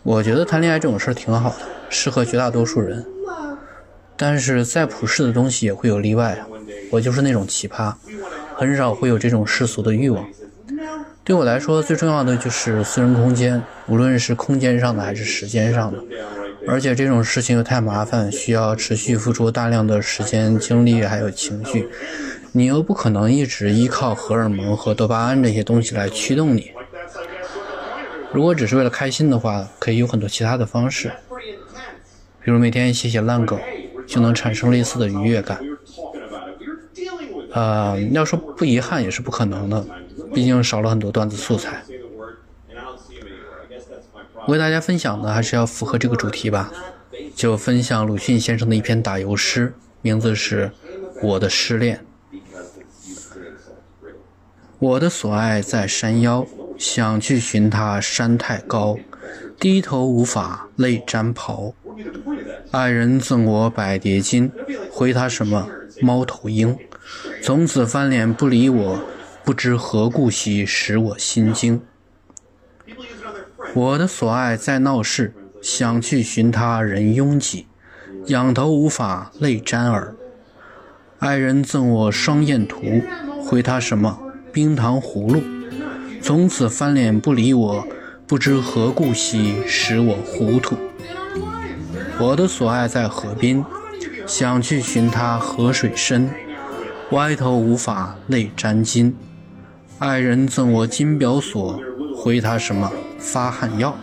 我觉得谈恋爱这种事儿挺好的，适合绝大多数人。但是再普世的东西也会有例外，我就是那种奇葩，很少会有这种世俗的欲望。对我来说，最重要的就是私人空间，无论是空间上的还是时间上的。而且这种事情又太麻烦，需要持续付出大量的时间、精力还有情绪，你又不可能一直依靠荷尔蒙和多巴胺这些东西来驱动你。如果只是为了开心的话，可以有很多其他的方式，比如每天写写烂梗。就能产生类似的愉悦感。呃，要说不遗憾也是不可能的，毕竟少了很多段子素材。我给大家分享的还是要符合这个主题吧。就分享鲁迅先生的一篇打油诗，名字是《我的失恋》。我的所爱在山腰，想去寻他山太高，低头无法泪沾袍。爱人赠我百叠金，回他什么猫头鹰？从此翻脸不理我，不知何故兮，使我心惊。我的所爱在闹市，想去寻他人拥挤，仰头无法泪沾耳。爱人赠我双燕图，回他什么冰糖葫芦？从此翻脸不理我，不知何故兮，使我糊涂。我的所爱在河边，想去寻他河水深，歪头无法泪沾巾。爱人赠我金表锁，回他什么发汗药？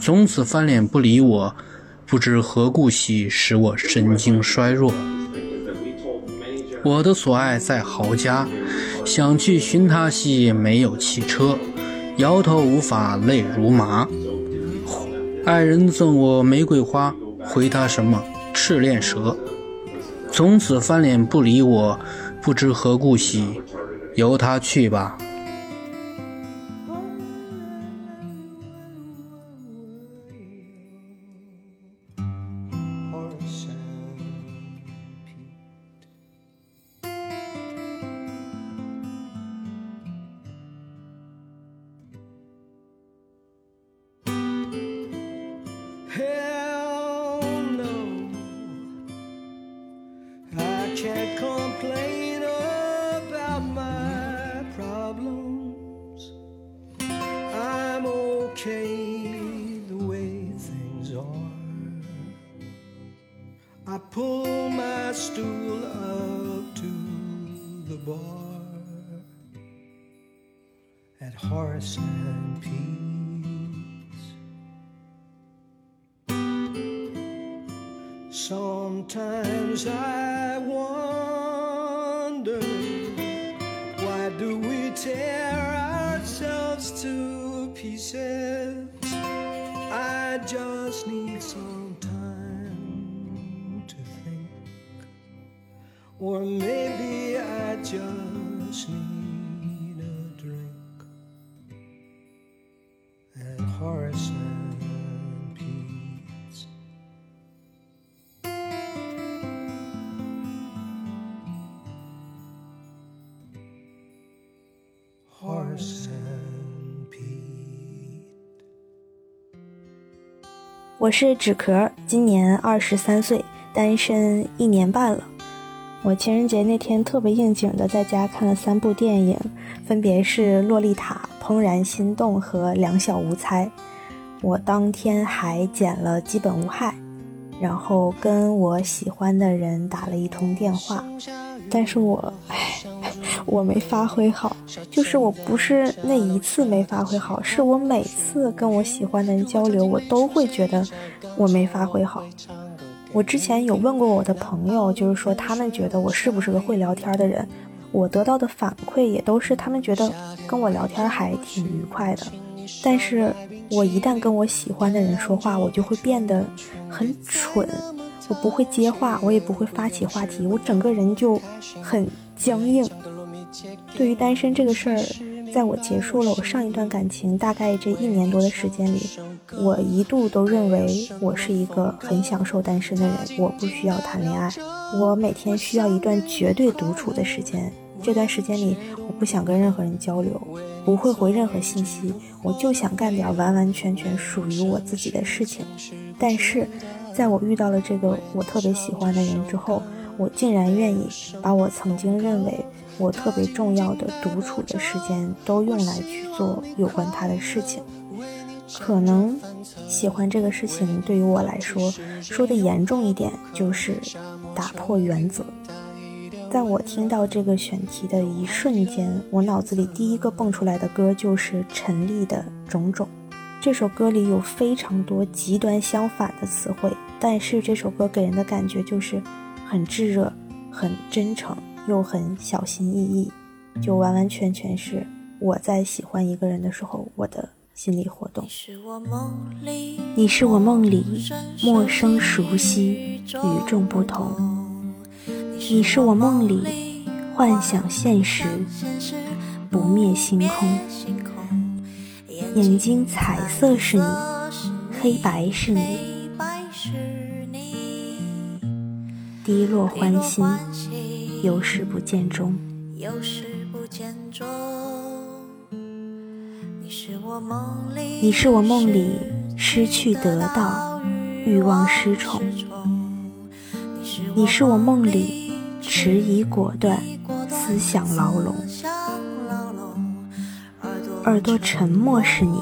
从此翻脸不理我，不知何故兮，使我神经衰弱。我的所爱在豪家，想去寻他兮没有汽车，摇头无法泪如麻。爱人赠我玫瑰花。回他什么赤练蛇，从此翻脸不理我，不知何故兮，由他去吧。我是纸壳，今年二十三岁，单身一年半了。我情人节那天特别应景的在家看了三部电影，分别是《洛丽塔》《怦然心动》和《两小无猜》。我当天还剪了《基本无害》，然后跟我喜欢的人打了一通电话，但是我，唉，我没发挥好。就是我不是那一次没发挥好，是我每次跟我喜欢的人交流，我都会觉得我没发挥好。我之前有问过我的朋友，就是说他们觉得我是不是个会聊天的人，我得到的反馈也都是他们觉得跟我聊天还挺愉快的。但是我一旦跟我喜欢的人说话，我就会变得很蠢，我不会接话，我也不会发起话题，我整个人就很僵硬。对于单身这个事儿，在我结束了我上一段感情大概这一年多的时间里，我一度都认为我是一个很享受单身的人，我不需要谈恋爱，我每天需要一段绝对独处的时间。这段时间里，我不想跟任何人交流，不会回任何信息，我就想干点完完全全属于我自己的事情。但是，在我遇到了这个我特别喜欢的人之后，我竟然愿意把我曾经认为我特别重要的独处的时间都用来去做有关他的事情。可能喜欢这个事情对于我来说，说的严重一点就是打破原则。在我听到这个选题的一瞬间，我脑子里第一个蹦出来的歌就是陈粒的《种种》。这首歌里有非常多极端相反的词汇，但是这首歌给人的感觉就是很炙热、很真诚，又很小心翼翼，就完完全全是我在喜欢一个人的时候我的心理活动。你是我梦里陌生熟悉、与众不同。你是我梦里幻想现实不灭星空。眼睛彩色是你，黑白是你。低落欢心，有始不见终。你是我梦里失去得到，欲望失宠。你是我梦里迟疑果断，思想牢笼。耳朵沉默是你，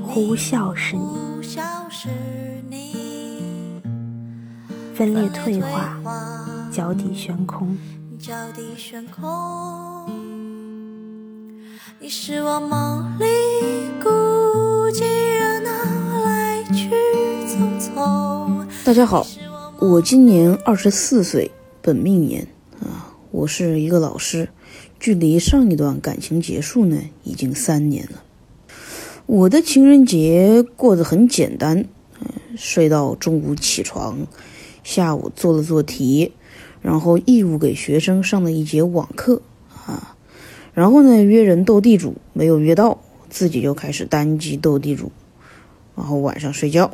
呼啸是你。分裂退化，脚底悬空。你是我梦里孤寂热闹，来去匆匆。大家好，我今年二十四岁，本命年啊，我是一个老师，距离上一段感情结束呢，已经三年了。我的情人节过得很简单，嗯，睡到中午起床。下午做了做题，然后义务给学生上了一节网课啊，然后呢约人斗地主，没有约到，自己就开始单机斗地主，然后晚上睡觉。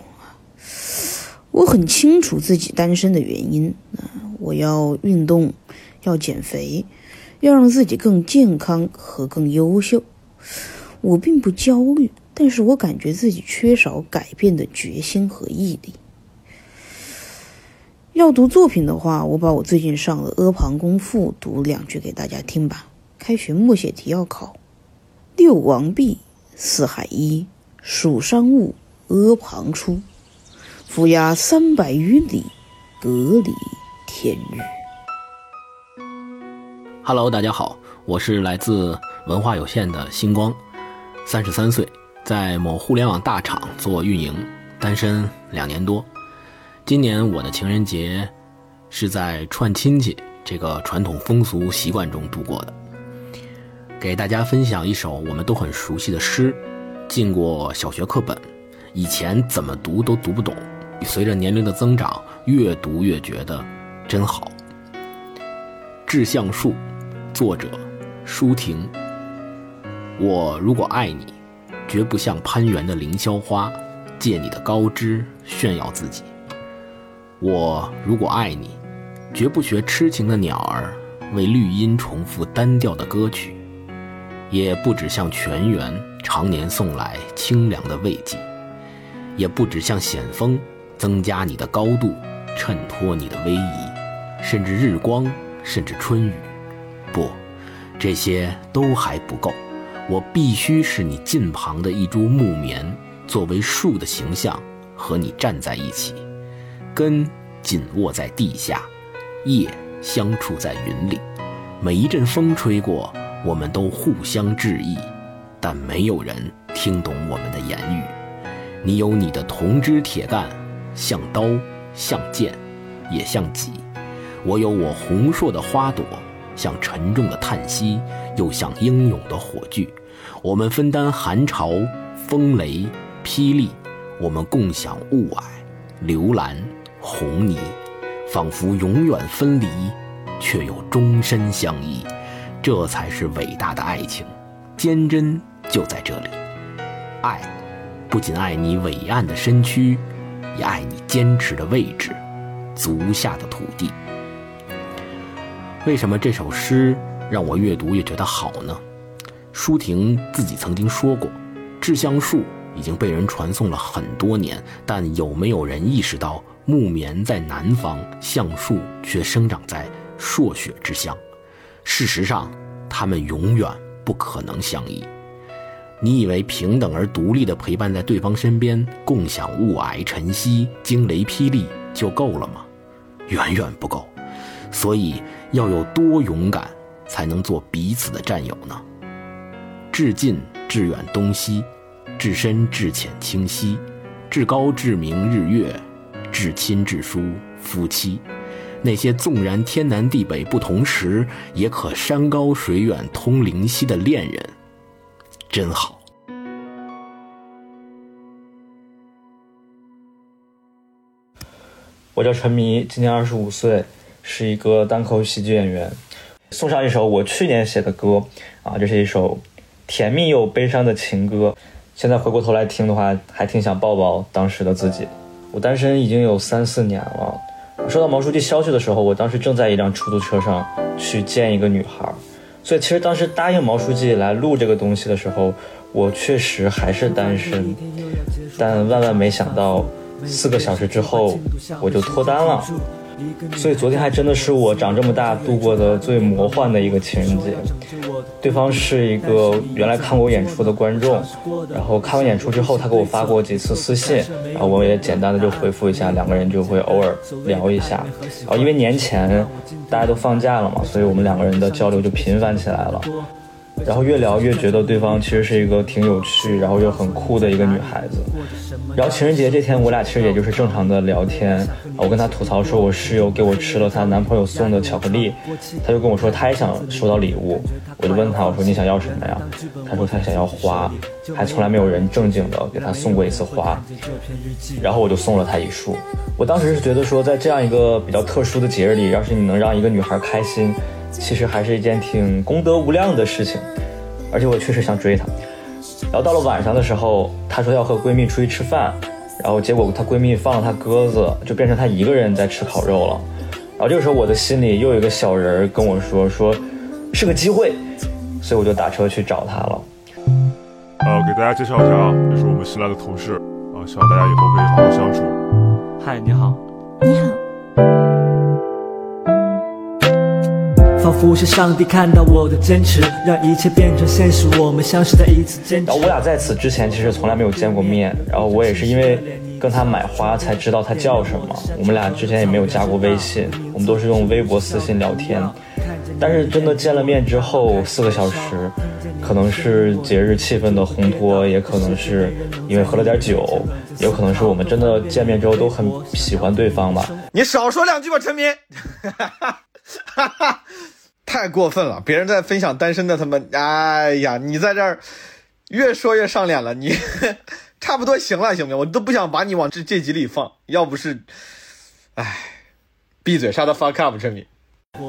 我很清楚自己单身的原因啊，我要运动，要减肥，要让自己更健康和更优秀。我并不焦虑，但是我感觉自己缺少改变的决心和毅力。要读作品的话，我把我最近上的《阿房宫赋》读两句给大家听吧。开学默写题要考：六王毕，四海一，蜀商务，阿房出，府衙三百余里，隔离天日。Hello，大家好，我是来自文化有限的星光，三十三岁，在某互联网大厂做运营，单身两年多。今年我的情人节是在串亲戚这个传统风俗习惯中度过的。给大家分享一首我们都很熟悉的诗，进过小学课本，以前怎么读都读不懂，随着年龄的增长，越读越觉得真好。《致橡树》，作者舒婷。我如果爱你，绝不像攀援的凌霄花，借你的高枝炫耀自己。我如果爱你，绝不学痴情的鸟儿，为绿荫重复单调的歌曲，也不只向泉源常年送来清凉的慰藉，也不只向险峰增加你的高度，衬托你的威仪，甚至日光，甚至春雨。不，这些都还不够，我必须是你近旁的一株木棉，作为树的形象和你站在一起。根紧握在地下，叶相触在云里。每一阵风吹过，我们都互相致意，但没有人听懂我们的言语。你有你的铜枝铁干，像刀，像剑，也像戟；我有我红硕的花朵，像沉重的叹息，又像英勇的火炬。我们分担寒潮、风雷、霹雳，我们共享雾霭、流岚。红泥，仿佛永远分离，却又终身相依，这才是伟大的爱情，坚贞就在这里。爱，不仅爱你伟岸的身躯，也爱你坚持的位置，足下的土地。为什么这首诗让我越读越觉得好呢？舒婷自己曾经说过，《致橡树》已经被人传颂了很多年，但有没有人意识到？木棉在南方，橡树却生长在朔雪之乡。事实上，它们永远不可能相依。你以为平等而独立的陪伴在对方身边，共享雾霭、晨曦、惊雷、霹雳就够了吗？远远不够。所以，要有多勇敢，才能做彼此的战友呢？至近至远东西，至深至浅清晰，至高至明日月。至亲至疏夫妻。那些纵然天南地北不同时也可山高水远通灵犀的恋人真好。我叫陈迷今年二十五岁是一个单口喜剧演员。送上一首我去年写的歌啊这是一首甜蜜又悲伤的情歌。现在回过头来听的话还挺想抱抱当时的自己。我单身已经有三四年了。收到毛书记消息的时候，我当时正在一辆出租车上去见一个女孩，所以其实当时答应毛书记来录这个东西的时候，我确实还是单身，但万万没想到。四个小时之后，我就脱单了，所以昨天还真的是我长这么大度过的最魔幻的一个情人节。对方是一个原来看过我演出的观众，然后看完演出之后，他给我发过几次私信，然后我也简单的就回复一下，两个人就会偶尔聊一下。然后因为年前大家都放假了嘛，所以我们两个人的交流就频繁起来了。然后越聊越觉得对方其实是一个挺有趣，然后又很酷的一个女孩子。然后情人节这天，我俩其实也就是正常的聊天。我跟她吐槽说，我室友给我吃了她男朋友送的巧克力，她就跟我说她也想收到礼物。我就问她，我说你想要什么呀？她说她想要花，还从来没有人正经的给她送过一次花。然后我就送了她一束。我当时是觉得说，在这样一个比较特殊的节日里，要是你能让一个女孩开心。其实还是一件挺功德无量的事情，而且我确实想追她。然后到了晚上的时候，她说要和闺蜜出去吃饭，然后结果她闺蜜放了她鸽子，就变成她一个人在吃烤肉了。然后这个时候我的心里又有一个小人跟我说，说是个机会，所以我就打车去找她了。呃，给大家介绍一下啊，这是我们新来的同事啊，希望大家以后可以好好相处。嗨，你好。你好。仿佛是上帝看到我的坚持，让一切变成现实。我们相识在一次坚持。我俩在此之前其实从来没有见过面，然后我也是因为跟他买花才知道他叫什么。我们俩之前也没有加过微信，我们都是用微博私信聊天。但是真的见了面之后，四个小时，可能是节日气氛的烘托，也可能是因为喝了点酒，也有可能是我们真的见面之后都很喜欢对方吧。你少说两句吧，陈明。哈哈。太过分了！别人在分享单身的，他们，哎呀，你在这儿越说越上脸了。你 [LAUGHS] 差不多行了，行不行？我都不想把你往这这集里放。要不是，哎，闭嘴，，shut the fuck up，陈敏。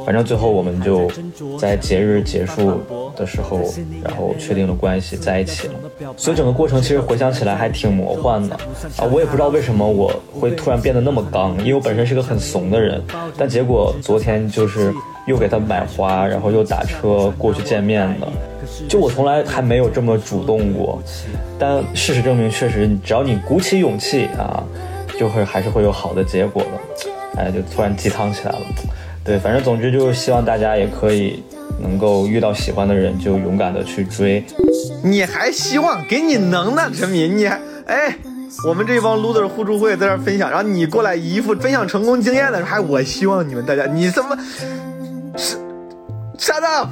反正最后我们就在节日结束的时候，然后确定了关系，在一起了。所以整个过程其实回想起来还挺魔幻的啊！我也不知道为什么我会突然变得那么刚，因为我本身是个很怂的人，但结果昨天就是又给他买花，然后又打车过去见面的。就我从来还没有这么主动过，但事实证明，确实只要你鼓起勇气啊，就会还是会有好的结果的。哎，就突然鸡汤起来了。对，反正总之就是希望大家也可以能够遇到喜欢的人就勇敢的去追。你还希望给你能呢，陈敏，你还哎，我们这帮 loser 互助会在这分享，然后你过来一副分享成功经验的，还我希望你们大家，你怎么是 shut up？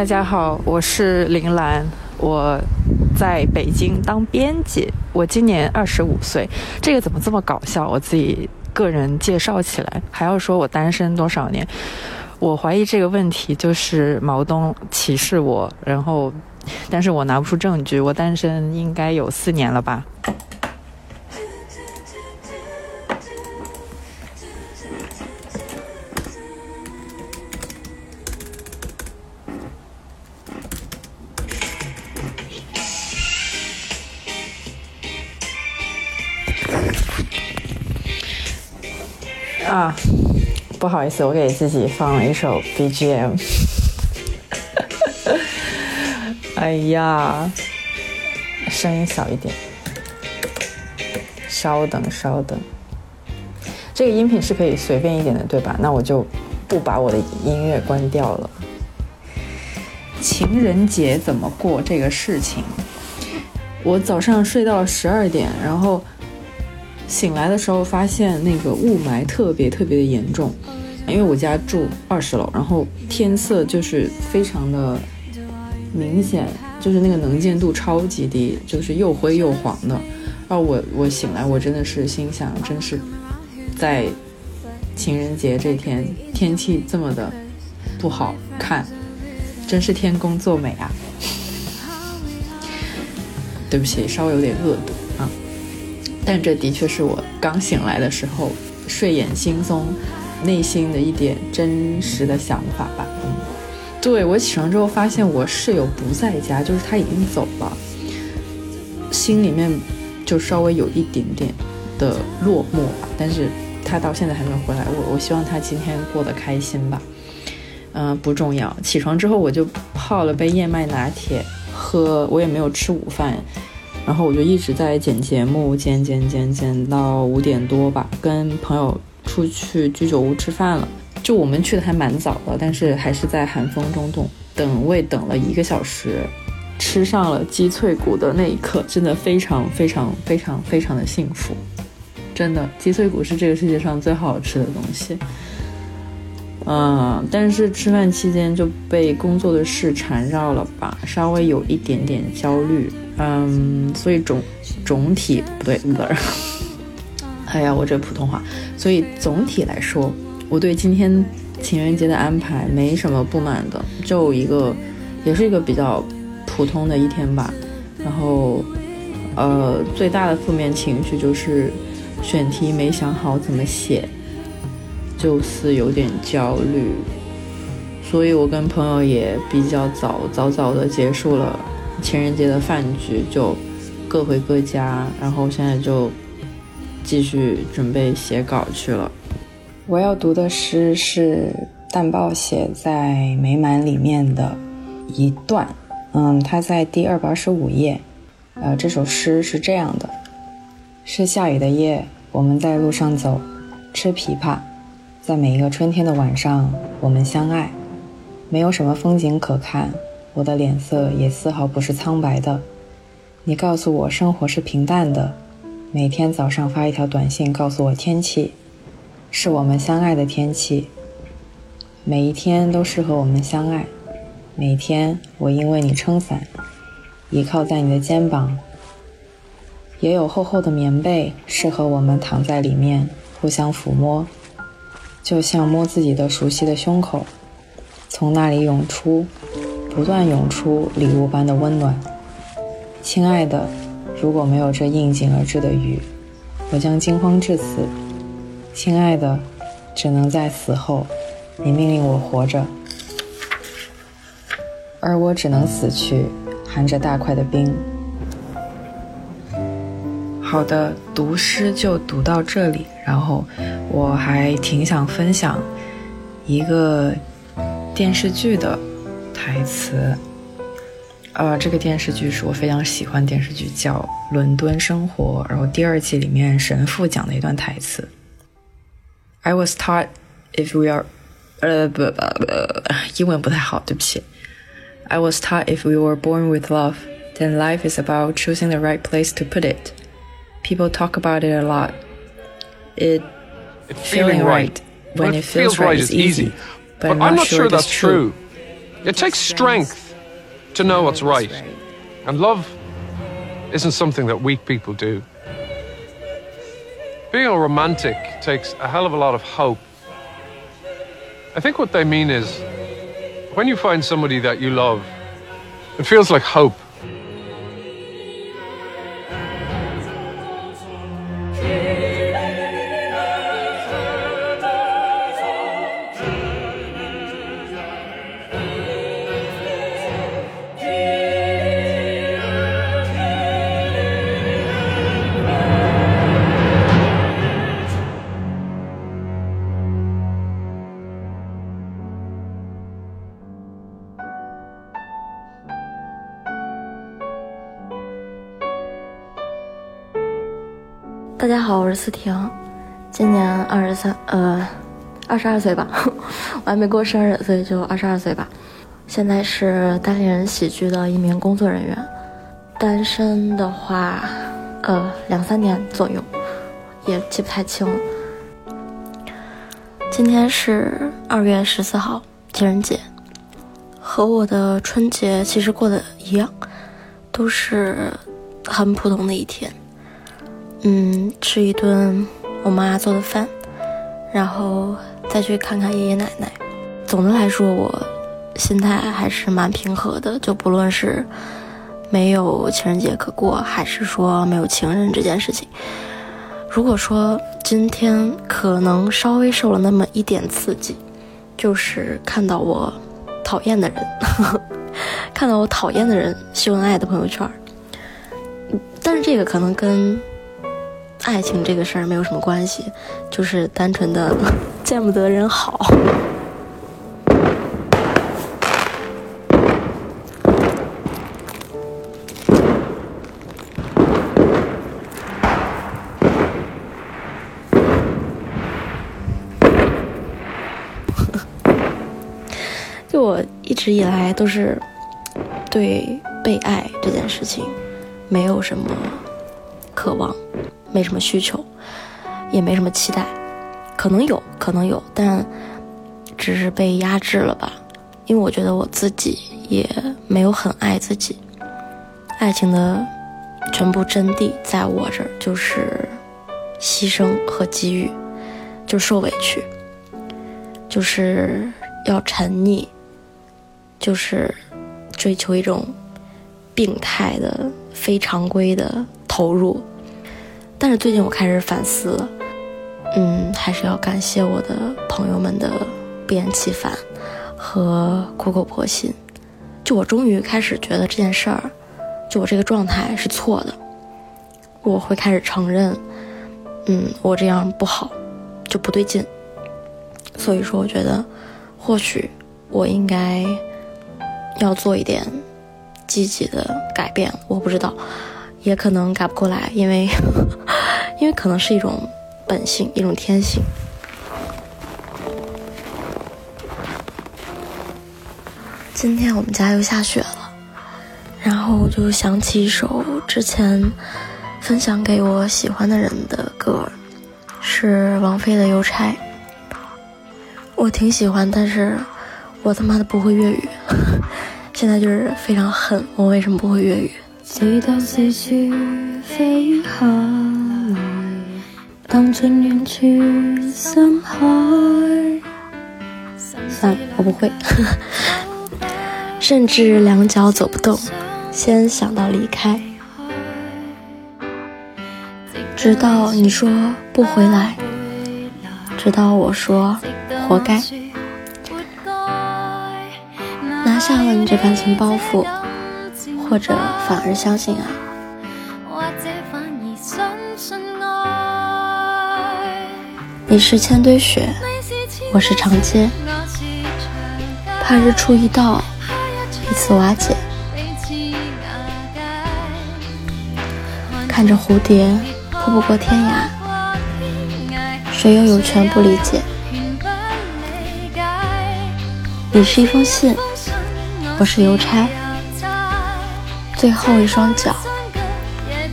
大家好，我是林兰，我在北京当编辑，我今年二十五岁。这个怎么这么搞笑？我自己个人介绍起来，还要说我单身多少年？我怀疑这个问题就是毛东歧视我，然后，但是我拿不出证据。我单身应该有四年了吧。啊，不好意思，我给自己放了一首 BGM。[LAUGHS] 哎呀，声音小一点，稍等稍等。这个音频是可以随便一点的，对吧？那我就不把我的音乐关掉了。情人节怎么过这个事情，我早上睡到了十二点，然后。醒来的时候发现那个雾霾特别特别的严重，因为我家住二十楼，然后天色就是非常的明显，就是那个能见度超级低，就是又灰又黄的。然后我我醒来，我真的是心想，真是在情人节这天天气这么的不好看，真是天公作美啊！对不起，稍微有点恶毒，但这的确是我刚醒来的时候睡眼惺忪，内心的一点真实的想法吧。对我起床之后发现我室友不在家，就是他已经走了，心里面就稍微有一点点的落寞吧。但是他到现在还没有回来，我我希望他今天过得开心吧。嗯、不重要。起床之后我就泡了杯燕麦拿铁喝，我也没有吃午饭，然后我就一直在剪节目，剪剪剪剪到五点多吧，跟朋友出去居酒屋吃饭了。就我们去的还蛮早的，但是还是在寒风中等等位等了一个小时，吃上了鸡脆骨的那一刻，真的非常非常非常非常的幸福。真的，鸡脆骨是这个世界上最好吃的东西。嗯，但是吃饭期间就被工作的事缠绕了吧，稍微有一点点焦虑。嗯，所以总总体不对，不是，[LAUGHS] 哎呀，我这普通话。所以总体来说，我对今天情人节的安排没什么不满的，就一个，也是一个比较普通的一天吧。然后，呃，最大的负面情绪就是选题没想好怎么写。就是有点焦虑，所以我跟朋友也比较早早早的结束了情人节的饭局，就各回各家，然后现在就继续准备写稿去了。我要读的诗是淡豹写在《美满》里面的一段，嗯，它在第二百二十五页。呃，这首诗是这样的：是下雨的夜，我们在路上走，吃枇杷。在每一个春天的晚上，我们相爱，没有什么风景可看，我的脸色也丝毫不是苍白的。你告诉我生活是平淡的，每天早上发一条短信告诉我天气，是我们相爱的天气。每一天都适合我们相爱，每天我因为你撑伞，倚靠在你的肩膀，也有厚厚的棉被适合我们躺在里面互相抚摸。就像摸自己的熟悉的胸口，从那里涌出，不断涌出礼物般的温暖。亲爱的，如果没有这应景而至的雨，我将惊慌致死。亲爱的，只能在死后，你命令我活着，而我只能死去，含着大块的冰。好的，读诗就读到这里。然后我还挺想分享一个电视剧的台词。呃，这个电视剧是我非常喜欢电视剧，叫《伦敦生活》。然后第二季里面神父讲的一段台词：“I was taught if we are…… 呃不不不，英文不太好，对不起。I was taught if we were born with love, then life is about choosing the right place to put it.” People talk about it a lot. It, It's feeling right when When it feels right is easy, but, But I'm not sure it is that's true. It takes strength to know what's right. And love isn't something that weak people do. Being a romantic takes a hell of a lot of hope. I think what they mean is when you find somebody that you love, it feels like hope. 思婷，今年二十三，呃，二十二岁吧，[LAUGHS] 我还没过生日，所以就二十二岁吧。现在是单立人喜剧的一名工作人员，单身的话，呃，两三年左右，也记不太清了。今天是二月十四号，情人节，和我的春节其实过得一样，都是很普通的一天。嗯，吃一顿我妈做的饭，然后再去看看爷爷奶奶。总的来说，我心态还是蛮平和的，就不论是没有情人节可过，还是说没有情人这件事情。如果说今天可能稍微受了那么一点刺激，就是看到我讨厌的人，[LAUGHS] 看到我讨厌的人秀恩爱的朋友圈，但是这个可能跟爱情这个事儿没有什么关系，就是单纯的 [LAUGHS] 见不得人好。[LAUGHS] 就我一直以来都是对被爱这件事情没有什么渴望，没什么需求，也没什么期待。可能有可能有，但只是被压制了吧。因为我觉得我自己也没有很爱自己。爱情的全部真谛在我这儿就是牺牲和给予，就受委屈，就是要沉溺。就是追求一种病态的、非常规的投入，但是最近我开始反思了，嗯，还是要感谢我的朋友们的不厌其烦和苦口婆心。就我终于开始觉得这件事儿，就我这个状态是错的，我会开始承认，嗯，我这样不好，就不对劲。所以说，我觉得或许我应该。要做一点积极的改变，我不知道，也可能改不过来，因为 [LAUGHS] 因为可能是一种本性，一种天性。今天我们家又下雪了，然后我就想起一首之前分享给我喜欢的人的歌，是王菲的《邮差》，我挺喜欢，但是我他妈的不会粤语。[LAUGHS] 现在就是非常恨，我为什么不会粤语？算了，我不会。[LAUGHS] [LAUGHS] 甚至两脚走不动，先想到离开，直到你说不回来，直到我说活该。[LAUGHS] 拿下了你这感情包袱，或者反而相信爱。你是千堆雪，我是长街，怕日出一到，彼此瓦解。看着蝴蝶扑不过天涯，谁又有权不理解？你是一封信。我是邮差，最后一双脚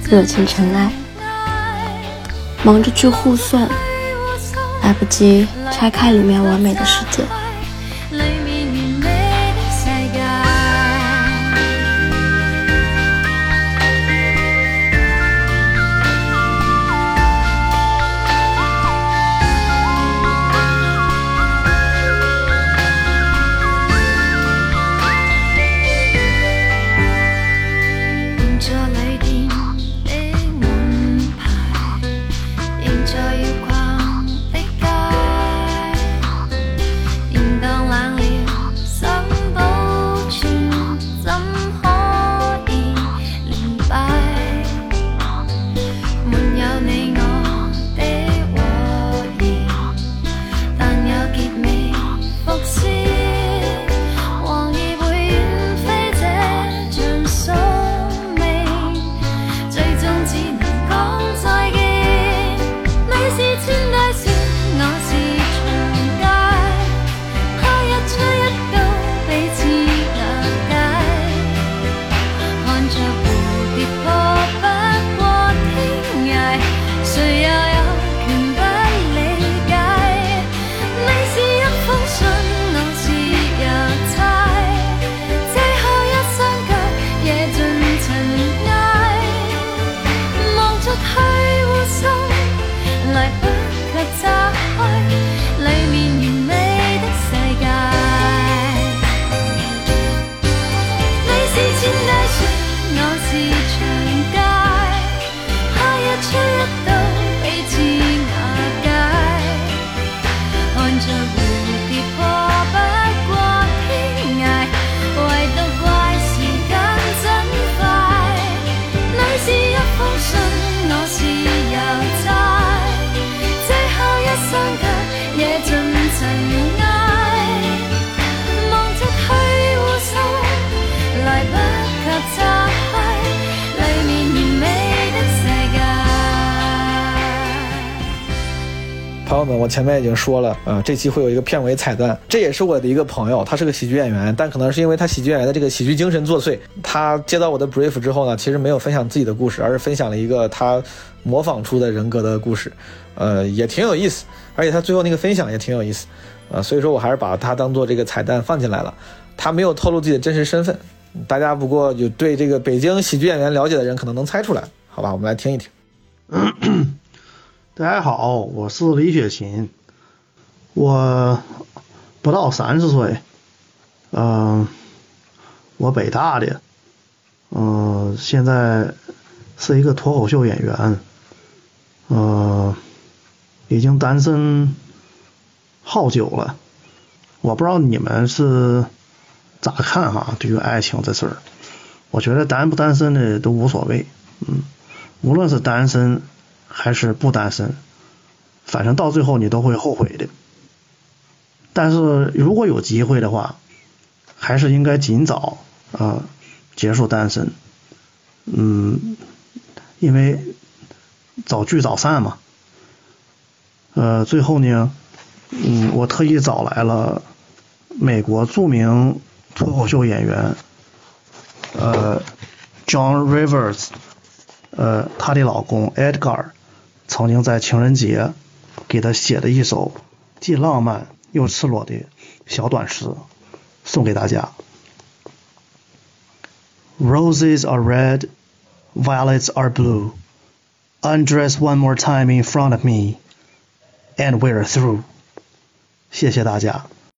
热进尘埃，忙着去互算，来不及拆开里面完美的世界。我前面已经说了，呃、这期会有一个片尾彩蛋，这也是我的一个朋友，他是个喜剧演员，但可能是因为他喜剧演员的这个喜剧精神作祟，他接到我的 brief 之后呢，其实没有分享自己的故事，而是分享了一个他模仿出的人格的故事，呃，也挺有意思，而且他最后那个分享也挺有意思，呃，所以说我还是把他当做这个彩蛋放进来了，他没有透露自己的真实身份，大家不过有对这个北京喜剧演员了解的人可能能猜出来，好吧，我们来听一听。大家好，我是李雪琴，我不到三十岁，嗯、我北大的，嗯、现在是一个脱口秀演员，嗯、已经单身好久了，我不知道你们是咋看哈？对于爱情这事儿，我觉得单不单身的都无所谓，嗯，无论是单身还是不单身，反正到最后你都会后悔的。但是如果有机会的话，还是应该尽早啊、呃结束单身，嗯，因为早聚早散嘛。呃，最后呢，嗯，我特意找来了美国著名脱口秀演员，呃，John Rivers，呃，她的老公 Edgar 曾经在情人节给他写的一首既浪漫又赤裸的小短诗，送给大家。Roses are red, violets are blue. Undress one more time in front of me, and we're through. 谢谢大家。